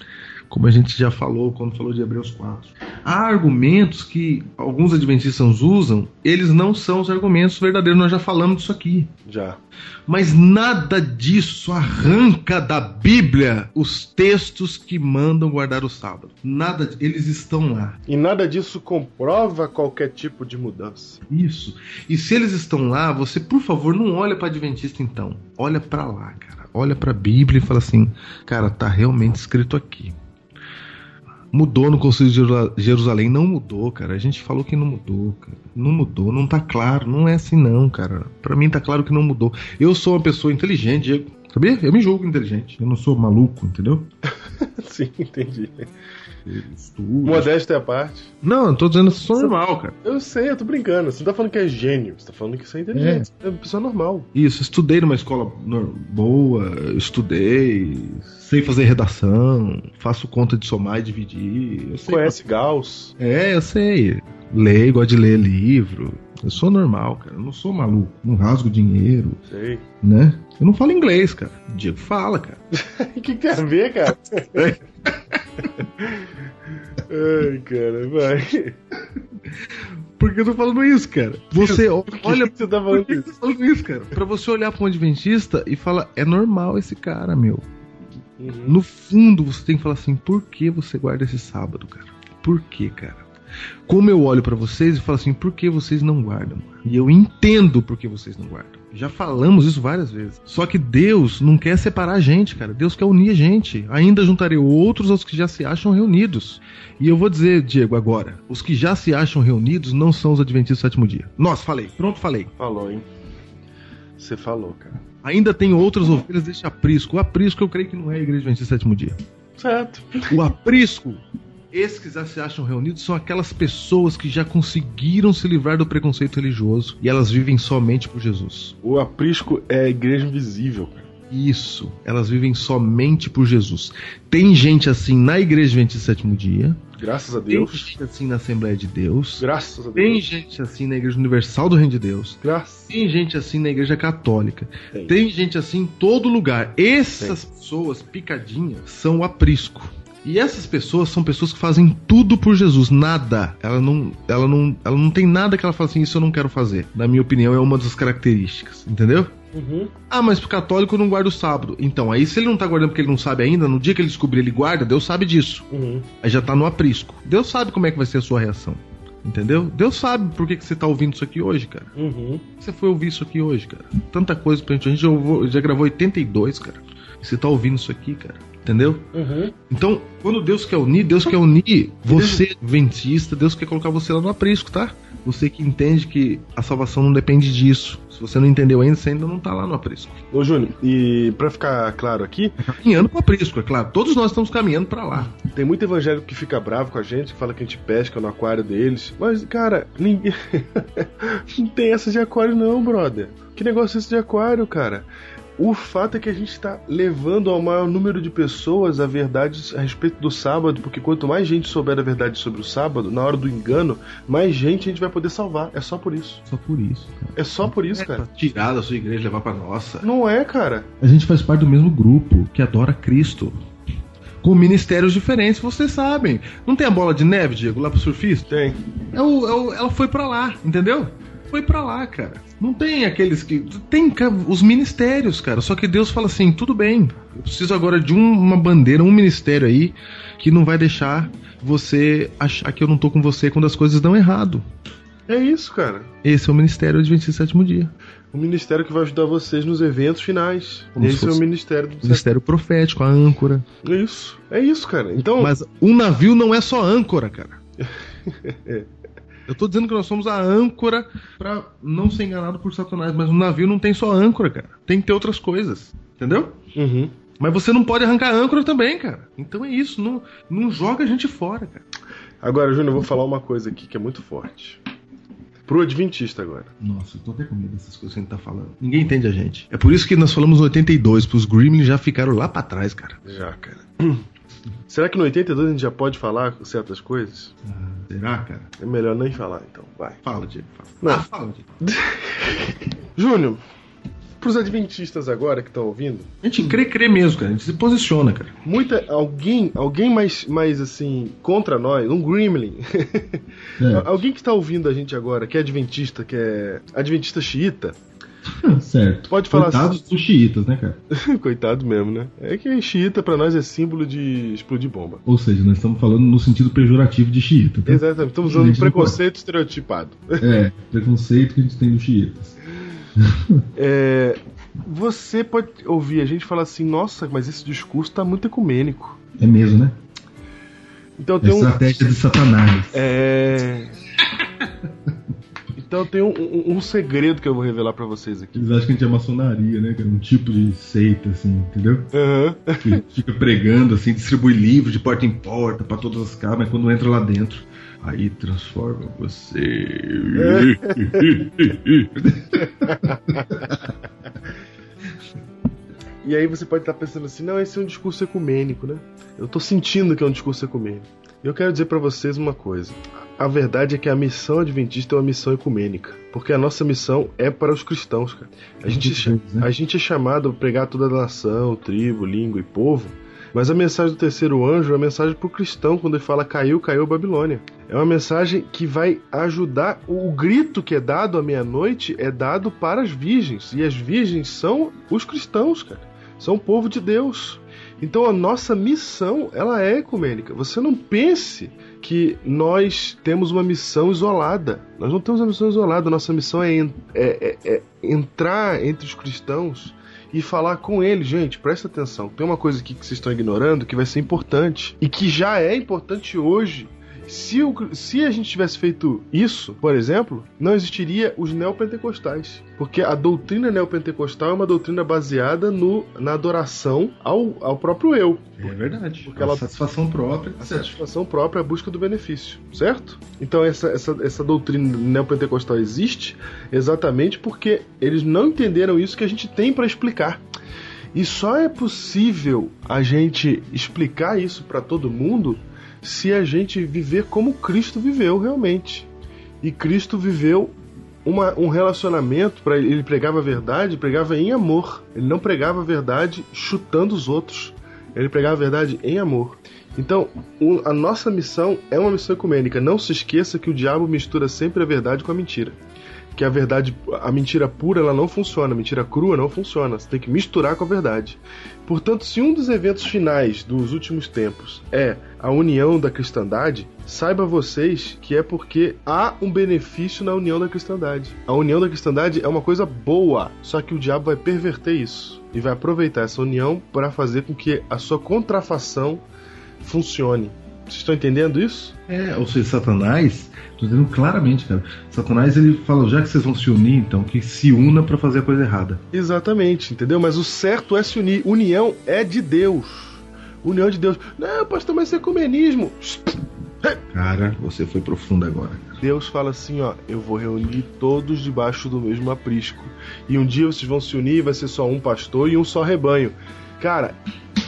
Como a gente já falou quando falou de Hebreus 4. Há argumentos que alguns adventistas usam, eles não são os argumentos verdadeiros, nós já falamos disso aqui. Já. Mas nada disso arranca da Bíblia os textos que mandam guardar o sábado. Nada, eles estão lá. E nada disso comprova qualquer tipo de mudança. Isso. E se eles estão lá, você, por favor, não olha para Adventista então. Olha para lá, cara. Olha para a Bíblia e fala assim: "Cara, tá realmente escrito aqui". Mudou no Conselho de Jerusal- Jerusalém? Não mudou, cara. A gente falou que não mudou, cara. Não mudou, não tá claro. Não é assim, não, cara. Pra mim tá claro que não mudou. Eu sou uma pessoa inteligente, Diego. Sabia? Eu me julgo inteligente. Eu não sou maluco, entendeu? *laughs* Sim, entendi. Eu estudo. Modéstia à parte. Não, eu tô dizendo que sou normal, cara. Eu sei, eu tô brincando. Você não tá falando que é gênio, você tá falando que você é inteligente. É, uma pessoa normal. Isso, estudei numa escola boa, estudei, sei fazer redação, faço conta de somar e dividir. Eu sei Conhece Gauss. É, eu sei. Leio, gosto de ler livro. Eu sou normal, cara. Eu não sou maluco. Não rasgo dinheiro, Sei. né? Eu não falo inglês, cara. O Diego fala, cara. *laughs* O que, que tem a ver, cara? *laughs* Ai, cara, vai. Por que eu tô falando isso, cara? Você Por olha. que você tá Por falando que isso? tá falando isso, cara? Pra você olhar pra um adventista e falar, é normal esse cara, meu. Uhum. No fundo, você tem que falar assim: por que você guarda esse sábado, cara? Por que, cara? Como eu olho pra vocês e falo assim: por que vocês não guardam? E eu entendo por que vocês não guardam. Já falamos isso várias vezes. Só que Deus não quer separar a gente, cara. Deus quer unir a gente. Ainda juntarei outros aos que já se acham reunidos. E eu vou dizer, Diego, agora: os que já se acham reunidos não são os adventistas do sétimo dia. Nossa, falei. Pronto, falei. Falou, hein? Você falou, cara. Ainda tem outras ovelhas desse aprisco. O aprisco eu creio que não é a igreja adventista do sétimo dia. Certo. O aprisco, esses que já se acham reunidos, são aquelas pessoas que já conseguiram se livrar do preconceito religioso e elas vivem somente por Jesus. O aprisco é a igreja invisível, cara. Isso, elas vivem somente por Jesus. Tem gente assim na igreja Adventista do sétimo dia, Graças a tem Deus. gente assim na Assembleia de Deus, Graças a tem Deus. gente assim na Igreja Universal do Reino de Deus, Graças. tem gente assim na Igreja Católica, Tem. tem gente assim em todo lugar. Essas pessoas picadinhas são o aprisco. E essas pessoas são pessoas que fazem tudo por Jesus, nada. Ela não, ela não, ela não tem nada que ela fala assim, isso eu não quero fazer. Na minha opinião, é uma das características, entendeu? Uhum. Ah, mas pro católico não guarda o sábado. Então, aí se ele não tá guardando porque ele não sabe ainda, no dia que ele descobrir ele guarda, Deus sabe disso. Uhum. Aí já tá no aprisco. Deus sabe como é que vai ser a sua reação. Entendeu? Deus sabe por que, que você tá ouvindo isso aqui hoje, cara. Uhum. Você foi ouvir isso aqui hoje, cara. Tanta coisa pra gente. A gente já, já gravou 82, cara. Você tá ouvindo isso aqui, cara. Entendeu? Uhum. Então, quando Deus quer unir, Deus quer unir você, adventista, Deus quer colocar você lá no aprisco, tá? Você que entende que a salvação não depende disso. Se você não entendeu ainda, você ainda não tá lá no aprisco. Ô, Júnior, e pra ficar claro aqui, Caminhando pro aprisco, é claro. Todos nós estamos caminhando pra lá. tem muito evangélico que fica bravo com a gente, que fala que a gente pesca no aquário deles. Mas, cara, ninguém. *laughs* não tem essa de aquário, não, brother. Que negócio é esse de aquário, cara? O fato é que a gente está levando ao maior número de pessoas a verdade a respeito do sábado, porque quanto mais gente souber a verdade sobre o sábado, na hora do engano, mais gente a gente vai poder salvar. É só por isso. Só por isso, cara. É só por isso, cara. Tirar da sua igreja e levar pra nossa. Não é, cara. A gente faz parte do mesmo grupo que adora Cristo. Com ministérios diferentes, vocês sabem. Não tem a bola de neve, Diego, lá pro surfista? Tem. É o- é o- ela foi pra lá, entendeu? Foi pra lá, cara. Não tem aqueles que. Tem os ministérios, cara. Só que Deus fala assim: tudo bem, eu preciso agora de um- uma bandeira, um ministério aí que não vai deixar você achar que eu não tô com você quando as coisas dão errado. É isso, cara. Esse é o ministério Adventista do sétimo dia. O ministério que vai ajudar vocês nos eventos finais. Como se Esse é o ministério do Ministério profético, a âncora. É isso. É isso, cara. Então, Mas um navio não é só âncora, cara. *laughs* Eu tô dizendo que nós somos a âncora pra não ser enganado por Satanás, mas um navio não tem só âncora, cara. Tem que ter outras coisas. Entendeu? Uhum. Mas você não pode arrancar âncora também, cara. Então é isso, não, não joga a gente fora, cara. Agora, Júnior, eu vou falar uma coisa aqui que é muito forte. Pro Adventista agora. Nossa, eu tô até com medo dessas coisas que a gente tá falando. Ninguém entende a gente. É por isso que nós falamos no 82, pros Gremlins já ficaram lá pra trás, cara. Já, cara. *clears throat* Será que no 82 a gente já pode falar certas coisas? Será, cara? É melhor nem falar, então. Vai. Fala, Diego. Fala. Não. Ah, fala, Diego. *laughs* Júnior, pros Adventistas agora que estão ouvindo, A gente crê, crê mesmo, cara. A gente se posiciona, cara. muita alguém, alguém mais, mais assim contra nós, um gremlin. É. *laughs* alguém que está ouvindo a gente agora, que é adventista, que é adventista xiita, certo. Pode falar Coitados dos xiitas, né, cara? *laughs* coitado mesmo, né? É que xiita pra nós é símbolo de explodir bomba. Ou seja, nós estamos falando no sentido pejorativo de xiita. Tá? Exatamente, estamos usando não preconceito estereotipado. É, preconceito que a gente tem dos xiitas. *laughs* É, você pode ouvir a gente falar assim, nossa, mas esse discurso tá muito ecumênico. É mesmo, né? Então É tem um. estratégia de Satanás. É. *laughs* Então tem um, um- um segredo que eu vou revelar pra vocês aqui. Eles acham que a gente é maçonaria, né? cara? Um tipo de seita, assim, entendeu? Aham. Que fica pregando, assim, distribui livros de porta em porta pra todas as casas, mas quando entra lá dentro, aí transforma você. *laughs* *laughs* E aí você pode estar pensando assim, não, esse é um discurso ecumênico, né? Eu tô sentindo que é um discurso ecumênico. Eu quero dizer pra vocês uma coisa. A verdade é que a missão adventista é uma missão ecumênica. Porque a nossa missão é para os cristãos, cara. A gente, cristãos, né? a gente é chamado a pregar toda a nação, tribo, língua e povo. Mas a mensagem do terceiro anjo é a mensagem para o cristão quando ele fala caiu, caiu a Babilônia. É uma mensagem que vai ajudar. O grito que é dado à meia-noite é dado para as virgens. E as virgens são os cristãos, cara. São o povo de Deus. Então a nossa missão ela é ecumênica. Você não pense que nós temos uma missão isolada. Nós não temos uma missão isolada. Nossa missão é, é- é- é entrar entre os cristãos e falar com eles. Gente, presta atenção. Tem uma coisa aqui que vocês estão ignorando que vai ser importante e que já é importante hoje. Se, o- se a gente tivesse feito isso, por exemplo, não existiria os neopentecostais. Porque a doutrina neopentecostal é uma doutrina baseada no, na adoração ao, ao próprio eu. É verdade. Porque ela- satisfação própria. A satisfação própria é a busca do benefício, certo? Então essa, essa, essa doutrina neopentecostal existe exatamente porque eles não entenderam isso que a gente tem para explicar. E só é possível a gente explicar isso para todo mundo se a gente viver como Cristo viveu realmente. E Cristo viveu uma- um relacionamento, para ele pregava a verdade, pregava em amor. Ele não pregava a verdade chutando os outros. Ele pregava a verdade em amor. Então, o- a nossa missão é uma missão ecumênica. Não se esqueça que o diabo mistura sempre a verdade com a mentira. Que a verdade, a mentira pura, ela não funciona, a mentira crua não funciona. Você tem que misturar com a verdade. Portanto, se um dos eventos finais dos últimos tempos é a união da cristandade, saiba vocês que é porque há um benefício na união da cristandade. A união da cristandade é uma coisa boa, só que o diabo vai perverter isso e vai aproveitar essa união para fazer com que a sua contrafação funcione. Vocês estão entendendo isso? É, ou seja, Satanás, tô dizendo claramente, cara. Satanás ele fala, já que vocês vão se unir, então que se una pra fazer a coisa errada. Exatamente, entendeu? Mas o certo é se unir. União é de Deus. União de Deus. Não, pastor, mas isso é ecumenismo. Cara, você foi profundo agora. Deus fala assim, ó, eu vou reunir todos debaixo do mesmo aprisco. E um dia vocês vão se unir, vai ser só um pastor e um só rebanho. Cara,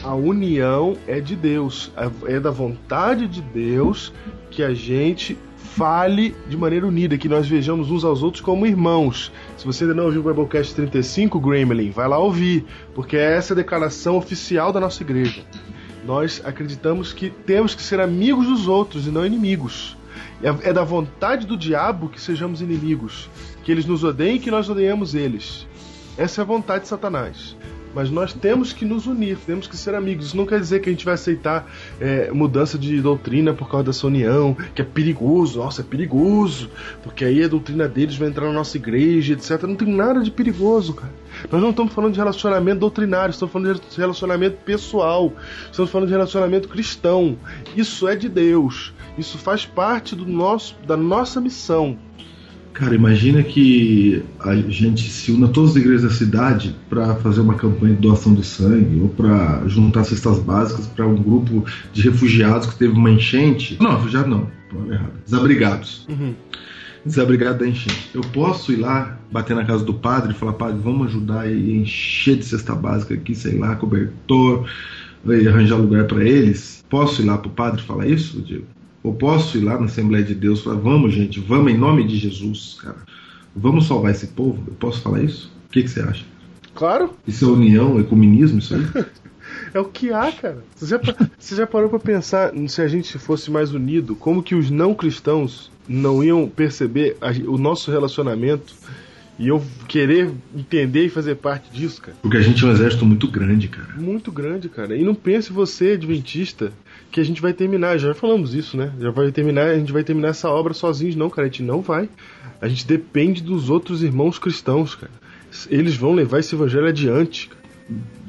a união é de Deus, é da vontade de Deus que a gente fale de maneira unida, que nós vejamos uns aos outros como irmãos. Se você ainda não ouviu o Biblecast 35, Gremlin, vai lá ouvir, porque essa é a declaração oficial da nossa igreja. Nós acreditamos que temos que ser amigos dos outros e não inimigos. É, é da vontade do diabo que sejamos inimigos, que eles nos odeiem e que nós odiemos eles. Essa é a vontade de Satanás. Mas nós temos que nos unir, temos que ser amigos. Isso não quer dizer que a gente vai aceitar é, mudança de doutrina por causa dessa união, que é perigoso. Nossa, é perigoso, porque aí a doutrina deles vai entrar na nossa igreja, etc. Não tem nada de perigoso, cara. Nós não estamos falando de relacionamento doutrinário, estamos falando de relacionamento pessoal, estamos falando de relacionamento cristão. Isso é de Deus. Isso faz parte do nosso, da nossa missão. Cara, imagina que a gente se una todas as igrejas da cidade para fazer uma campanha de doação de sangue ou para juntar cestas básicas para um grupo de refugiados que teve uma enchente. Não, refugiado não, palavra errada. Desabrigados. Uhum. Desabrigado da enchente. Eu posso ir lá, bater na casa do padre e falar, padre, vamos ajudar e encher de cesta básica aqui, sei lá, cobertor, arranjar lugar para eles? Posso ir lá pro padre falar isso, Diego? Ou posso ir lá na Assembleia de Deus e falar, vamos, gente, vamos em nome de Jesus, cara. Vamos salvar esse povo? Eu posso falar isso? O que, que você acha? Claro, Isso é união, ecumenismo, isso aí? *laughs* é o que há, cara. Você já, você já parou pra pensar se a gente fosse mais unido, como que os não cristãos não iam perceber a- o nosso relacionamento e eu querer entender e fazer parte disso, cara? Porque a gente é um exército muito grande, cara. Muito grande, cara. E não pense você, adventista, que a gente vai terminar. Já falamos isso, né? Já vai terminar, a gente vai terminar essa obra sozinhos, não, cara. A gente não vai. A gente depende dos outros irmãos cristãos, cara. Eles vão levar esse evangelho adiante. cara.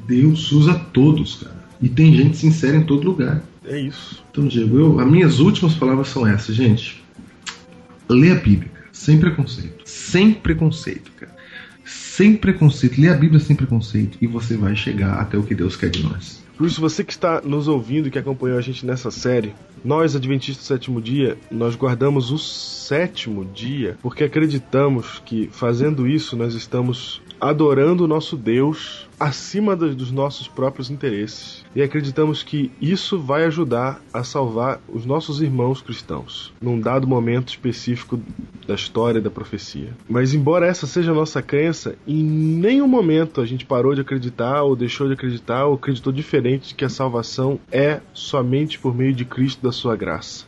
Deus usa todos, cara. E tem gente sincera em todo lugar. É isso. Então, Diego, eu, as minhas últimas palavras são essas, gente. Lê a Bíblia, sem preconceito. Sem preconceito, cara. Sem preconceito. Lê a Bíblia sem preconceito e você vai chegar até o que Deus quer de nós. Por isso, você que está nos ouvindo e que acompanhou a gente nessa série, nós, Adventistas do Sétimo Dia, nós guardamos o sétimo dia porque acreditamos que fazendo isso nós estamos adorando o nosso Deus acima dos nossos próprios interesses. E acreditamos que isso vai ajudar a salvar os nossos irmãos cristãos num dado momento específico da história da profecia. Mas embora essa seja a nossa crença, em nenhum momento a gente parou de acreditar ou deixou de acreditar ou acreditou diferente de que a salvação é somente por meio de Cristo da sua graça.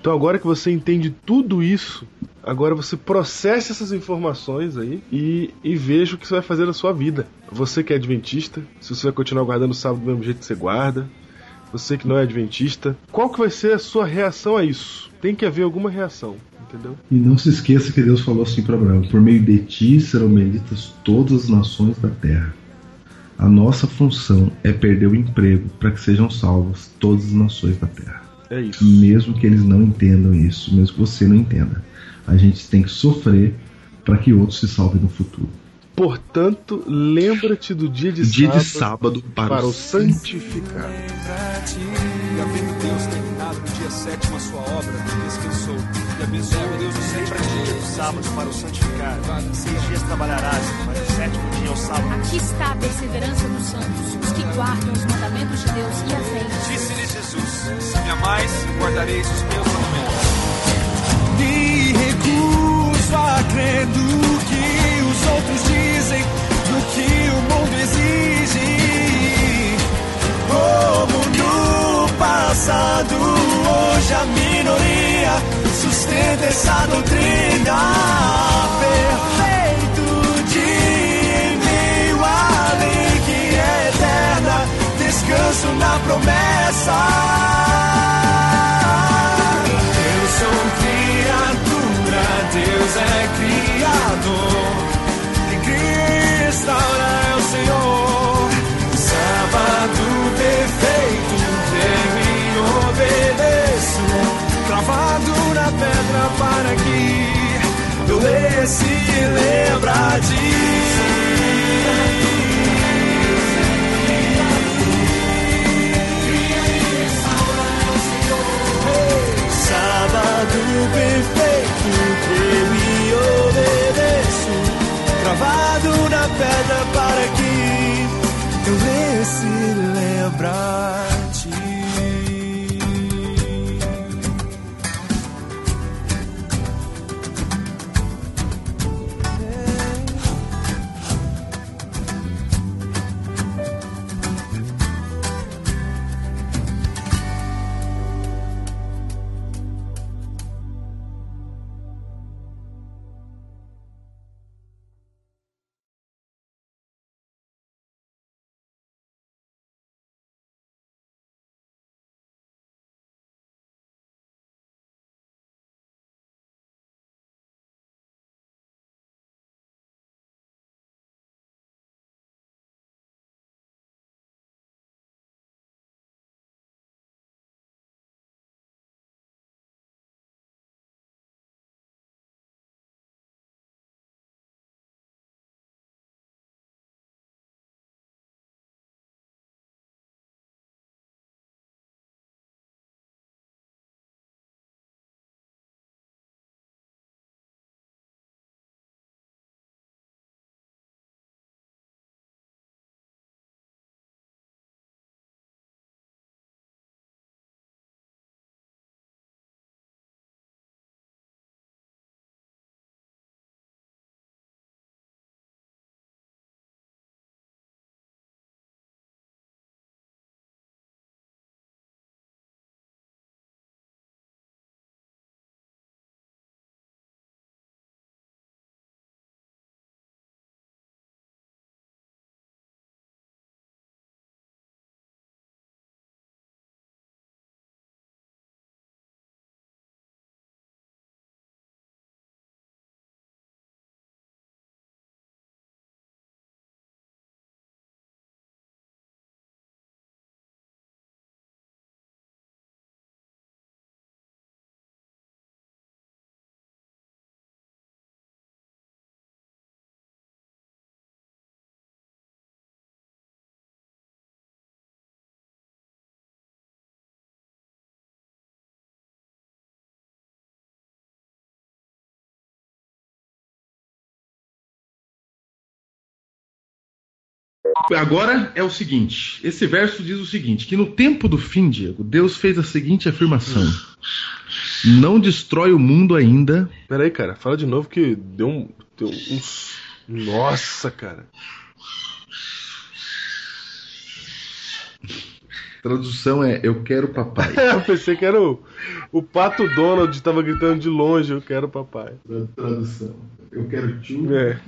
Então agora que você entende tudo isso, agora você processe essas informações aí e, e veja o que você vai fazer na sua vida. Você que é adventista, se você vai continuar guardando o sábado do mesmo jeito que você guarda, você que não é adventista, qual que vai ser a sua reação a isso? Tem que haver alguma reação, entendeu? E não se esqueça que Deus falou assim para Abraão: Por meio de ti serão benditas todas as nações da terra. A nossa função é perder o emprego para que sejam salvas todas as nações da terra. É isso. Mesmo que eles não entendam isso, mesmo que você não entenda. A gente tem que sofrer para que outros se salvem no futuro. Portanto, lembra-te do dia de Dia sábado, de sábado para, para o santificar. E havendo Deus terminado no dia sétimo a sua obra, descansou. E abençoou Deus o Lembra sétimo dia do sábado para o santificar. Seis dias trabalharás, mas o sétimo dia é o sábado. Aqui está a perseverança dos santos, os que guardam os mandamentos de Deus e as leis. Disse-lhes Jesus: Se me amais, guardareis os meus mandamentos. Me recuso a crer no que os outros dizem, no que o mundo exige. Como no passado, hoje a minoria sustenta essa doutrina. Perfeito em meio à lei que é eterna, descanso na promessa. Eu sou criatura, Deus é criador. Em Cristo é o Senhor. Pedra para que eu lesse e lembra Sábado perfeito, eu e obedeço. Cravado na pedra para que eu lesse e lembrar-te. Agora é o seguinte: esse verso diz o seguinte: que no tempo do fim, Diego, Deus fez a seguinte afirmação: Não destrói o mundo ainda. Pera aí, cara, fala de novo que deu um. Deu um... Nossa, cara. Tradução é Eu quero papai. *laughs* Eu pensei que era o, o pato Donald estava gritando de longe, eu quero papai. Tradução. Eu quero tio. É.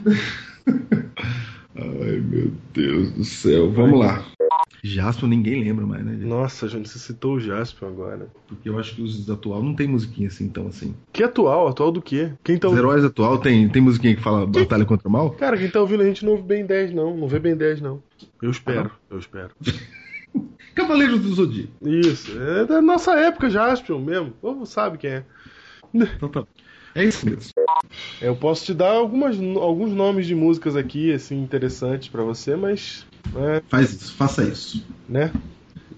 *laughs* Ai, meu Deus do céu. Vamos lá. Jasper ninguém lembra mais, né? Nossa, gente, você citou o Jasper agora. Porque eu acho que os atual não tem musiquinha assim, tão assim. Que atual? Atual do quê? Quem tá Os heróis atual tem, tem musiquinha que fala batalha contra o mal? Cara, quem tá ouvindo a gente não ouve bem 10, não. Não vê bem 10, não. Eu espero, eu espero. *laughs* Cavaleiros do Zodíaco. Isso, é da nossa época, Jaspion mesmo. O povo sabe quem é. Então tá. É isso mesmo. Eu posso te dar algumas, alguns nomes de músicas aqui, assim, interessantes pra você, mas. É, Faz isso, faça isso. né?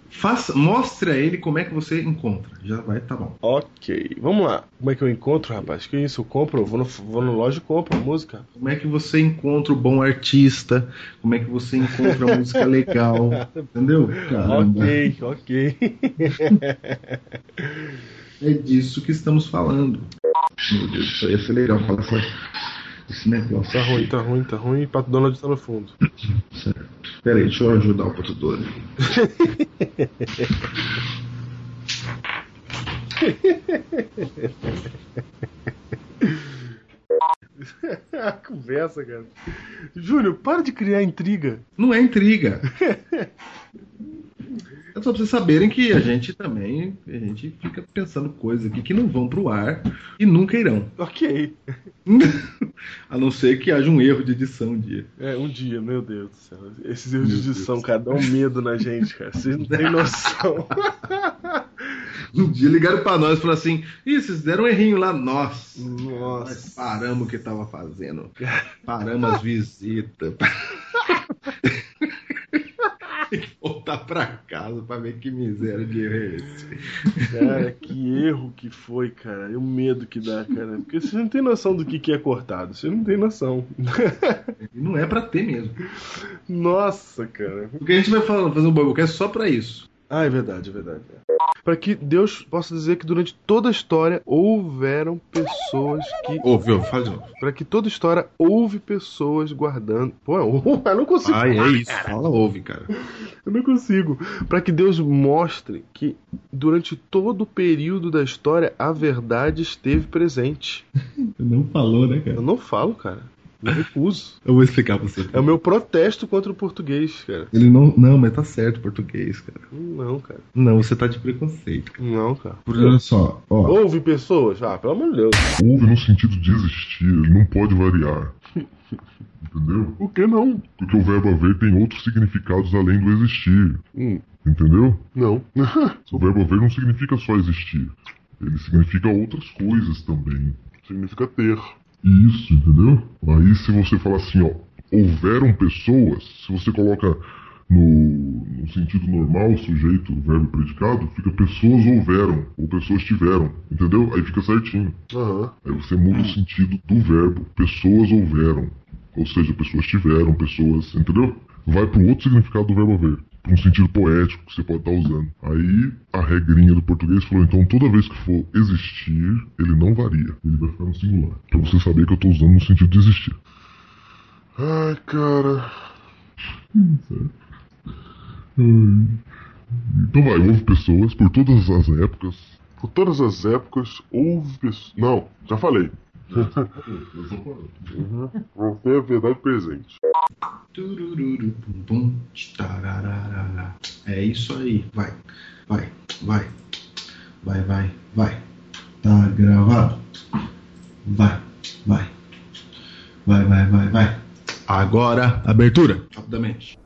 Faça, mostre a ele como é que você encontra. Já vai, tá bom. Ok, vamos lá. Como é que eu encontro, rapaz? Que isso? Eu compro? Eu vou no, vou no loja e compro a música. Como é que você encontra o bom artista? Como é que você encontra a música legal? *laughs* Entendeu? Caramba. Ok, ok. *laughs* É disso que estamos falando. Meu Deus, isso aí ia ser legal falar essa, esse negócio. Tá ruim, tá ruim, tá ruim. Pato Donald tá no fundo. *laughs* Certo. Pera aí, deixa eu ajudar o Pato Donald. *laughs* Conversa, cara. Júnior, para de criar intriga. Não é intriga. *laughs* É só pra vocês saberem que a gente também a gente fica pensando coisas aqui que não vão pro ar e nunca irão. Ok. *laughs* A não ser que haja um erro de edição um dia. É, um dia, meu Deus do céu. Esses erros de edição, cara, dão medo na gente, cara. Vocês não têm noção. *laughs* Um dia ligaram pra nós e falaram assim: Ih, vocês deram um errinho lá. Nossa, nós Nossa. paramos o que tava fazendo. *laughs* Paramos as visitas. Tem voltar pra casa pra ver que miséria de erro é esse. Cara, que erro que foi, cara. E o medo que dá, cara. Porque vocês não têm noção do que, que é cortado. Vocês não têm noção. Não é pra ter mesmo. Nossa, cara. Porque a gente vai falar, fazer um Biblecast só pra isso. Ah, é verdade, é verdade. Para que Deus possa dizer que durante toda a história houveram pessoas que. Ouve, ouve, fala de novo. Para que toda a história houve pessoas guardando. Pô, *laughs* eu não consigo. Ai, é isso. Fala, ouve, cara. Eu não consigo. Para que Deus mostre que durante todo o período da história a verdade esteve presente. Não falou, né, cara? Eu não falo, cara. Eu recuso. Eu vou explicar pra você. É o meu protesto contra o português, cara. Ele não. Não, mas tá certo português, cara. Não, cara. Não, você tá de preconceito. Não, cara. Porque olha só, ó, Houve pessoas? Ah, pelo amor de Deus. Houve no sentido de existir, ele não pode variar. *laughs* Entendeu? O que não? Porque o verbo haver tem outros significados além do existir. Hum, Entendeu? não. *laughs* O verbo haver não significa só existir. Ele significa outras coisas também. Significa ter. Isso, entendeu? Aí se você falar assim, ó, houveram pessoas, se você coloca no, no sentido normal, sujeito, verbo predicado, fica pessoas houveram, ou pessoas tiveram, entendeu? Aí fica certinho. Aham. Aí você muda o sentido do verbo, pessoas houveram. Ou seja, pessoas tiveram, pessoas, entendeu? Vai para outro significado do verbo haver. Um sentido poético que você pode estar usando. Aí a regrinha do português falou, então toda vez que for existir, ele não varia. Ele vai ficar no singular. Pra você saber que eu tô usando no sentido de existir. Ai, cara. Então vai, houve pessoas por todas as épocas. Por todas as épocas houve pessoas. Não, já falei. Uhum. Vão ter a verdade presente. É isso aí. Vai, vai, vai. Vai, vai, vai. Tá gravado. Vai, vai. Vai, vai, vai, vai. Agora, abertura. Rapidamente.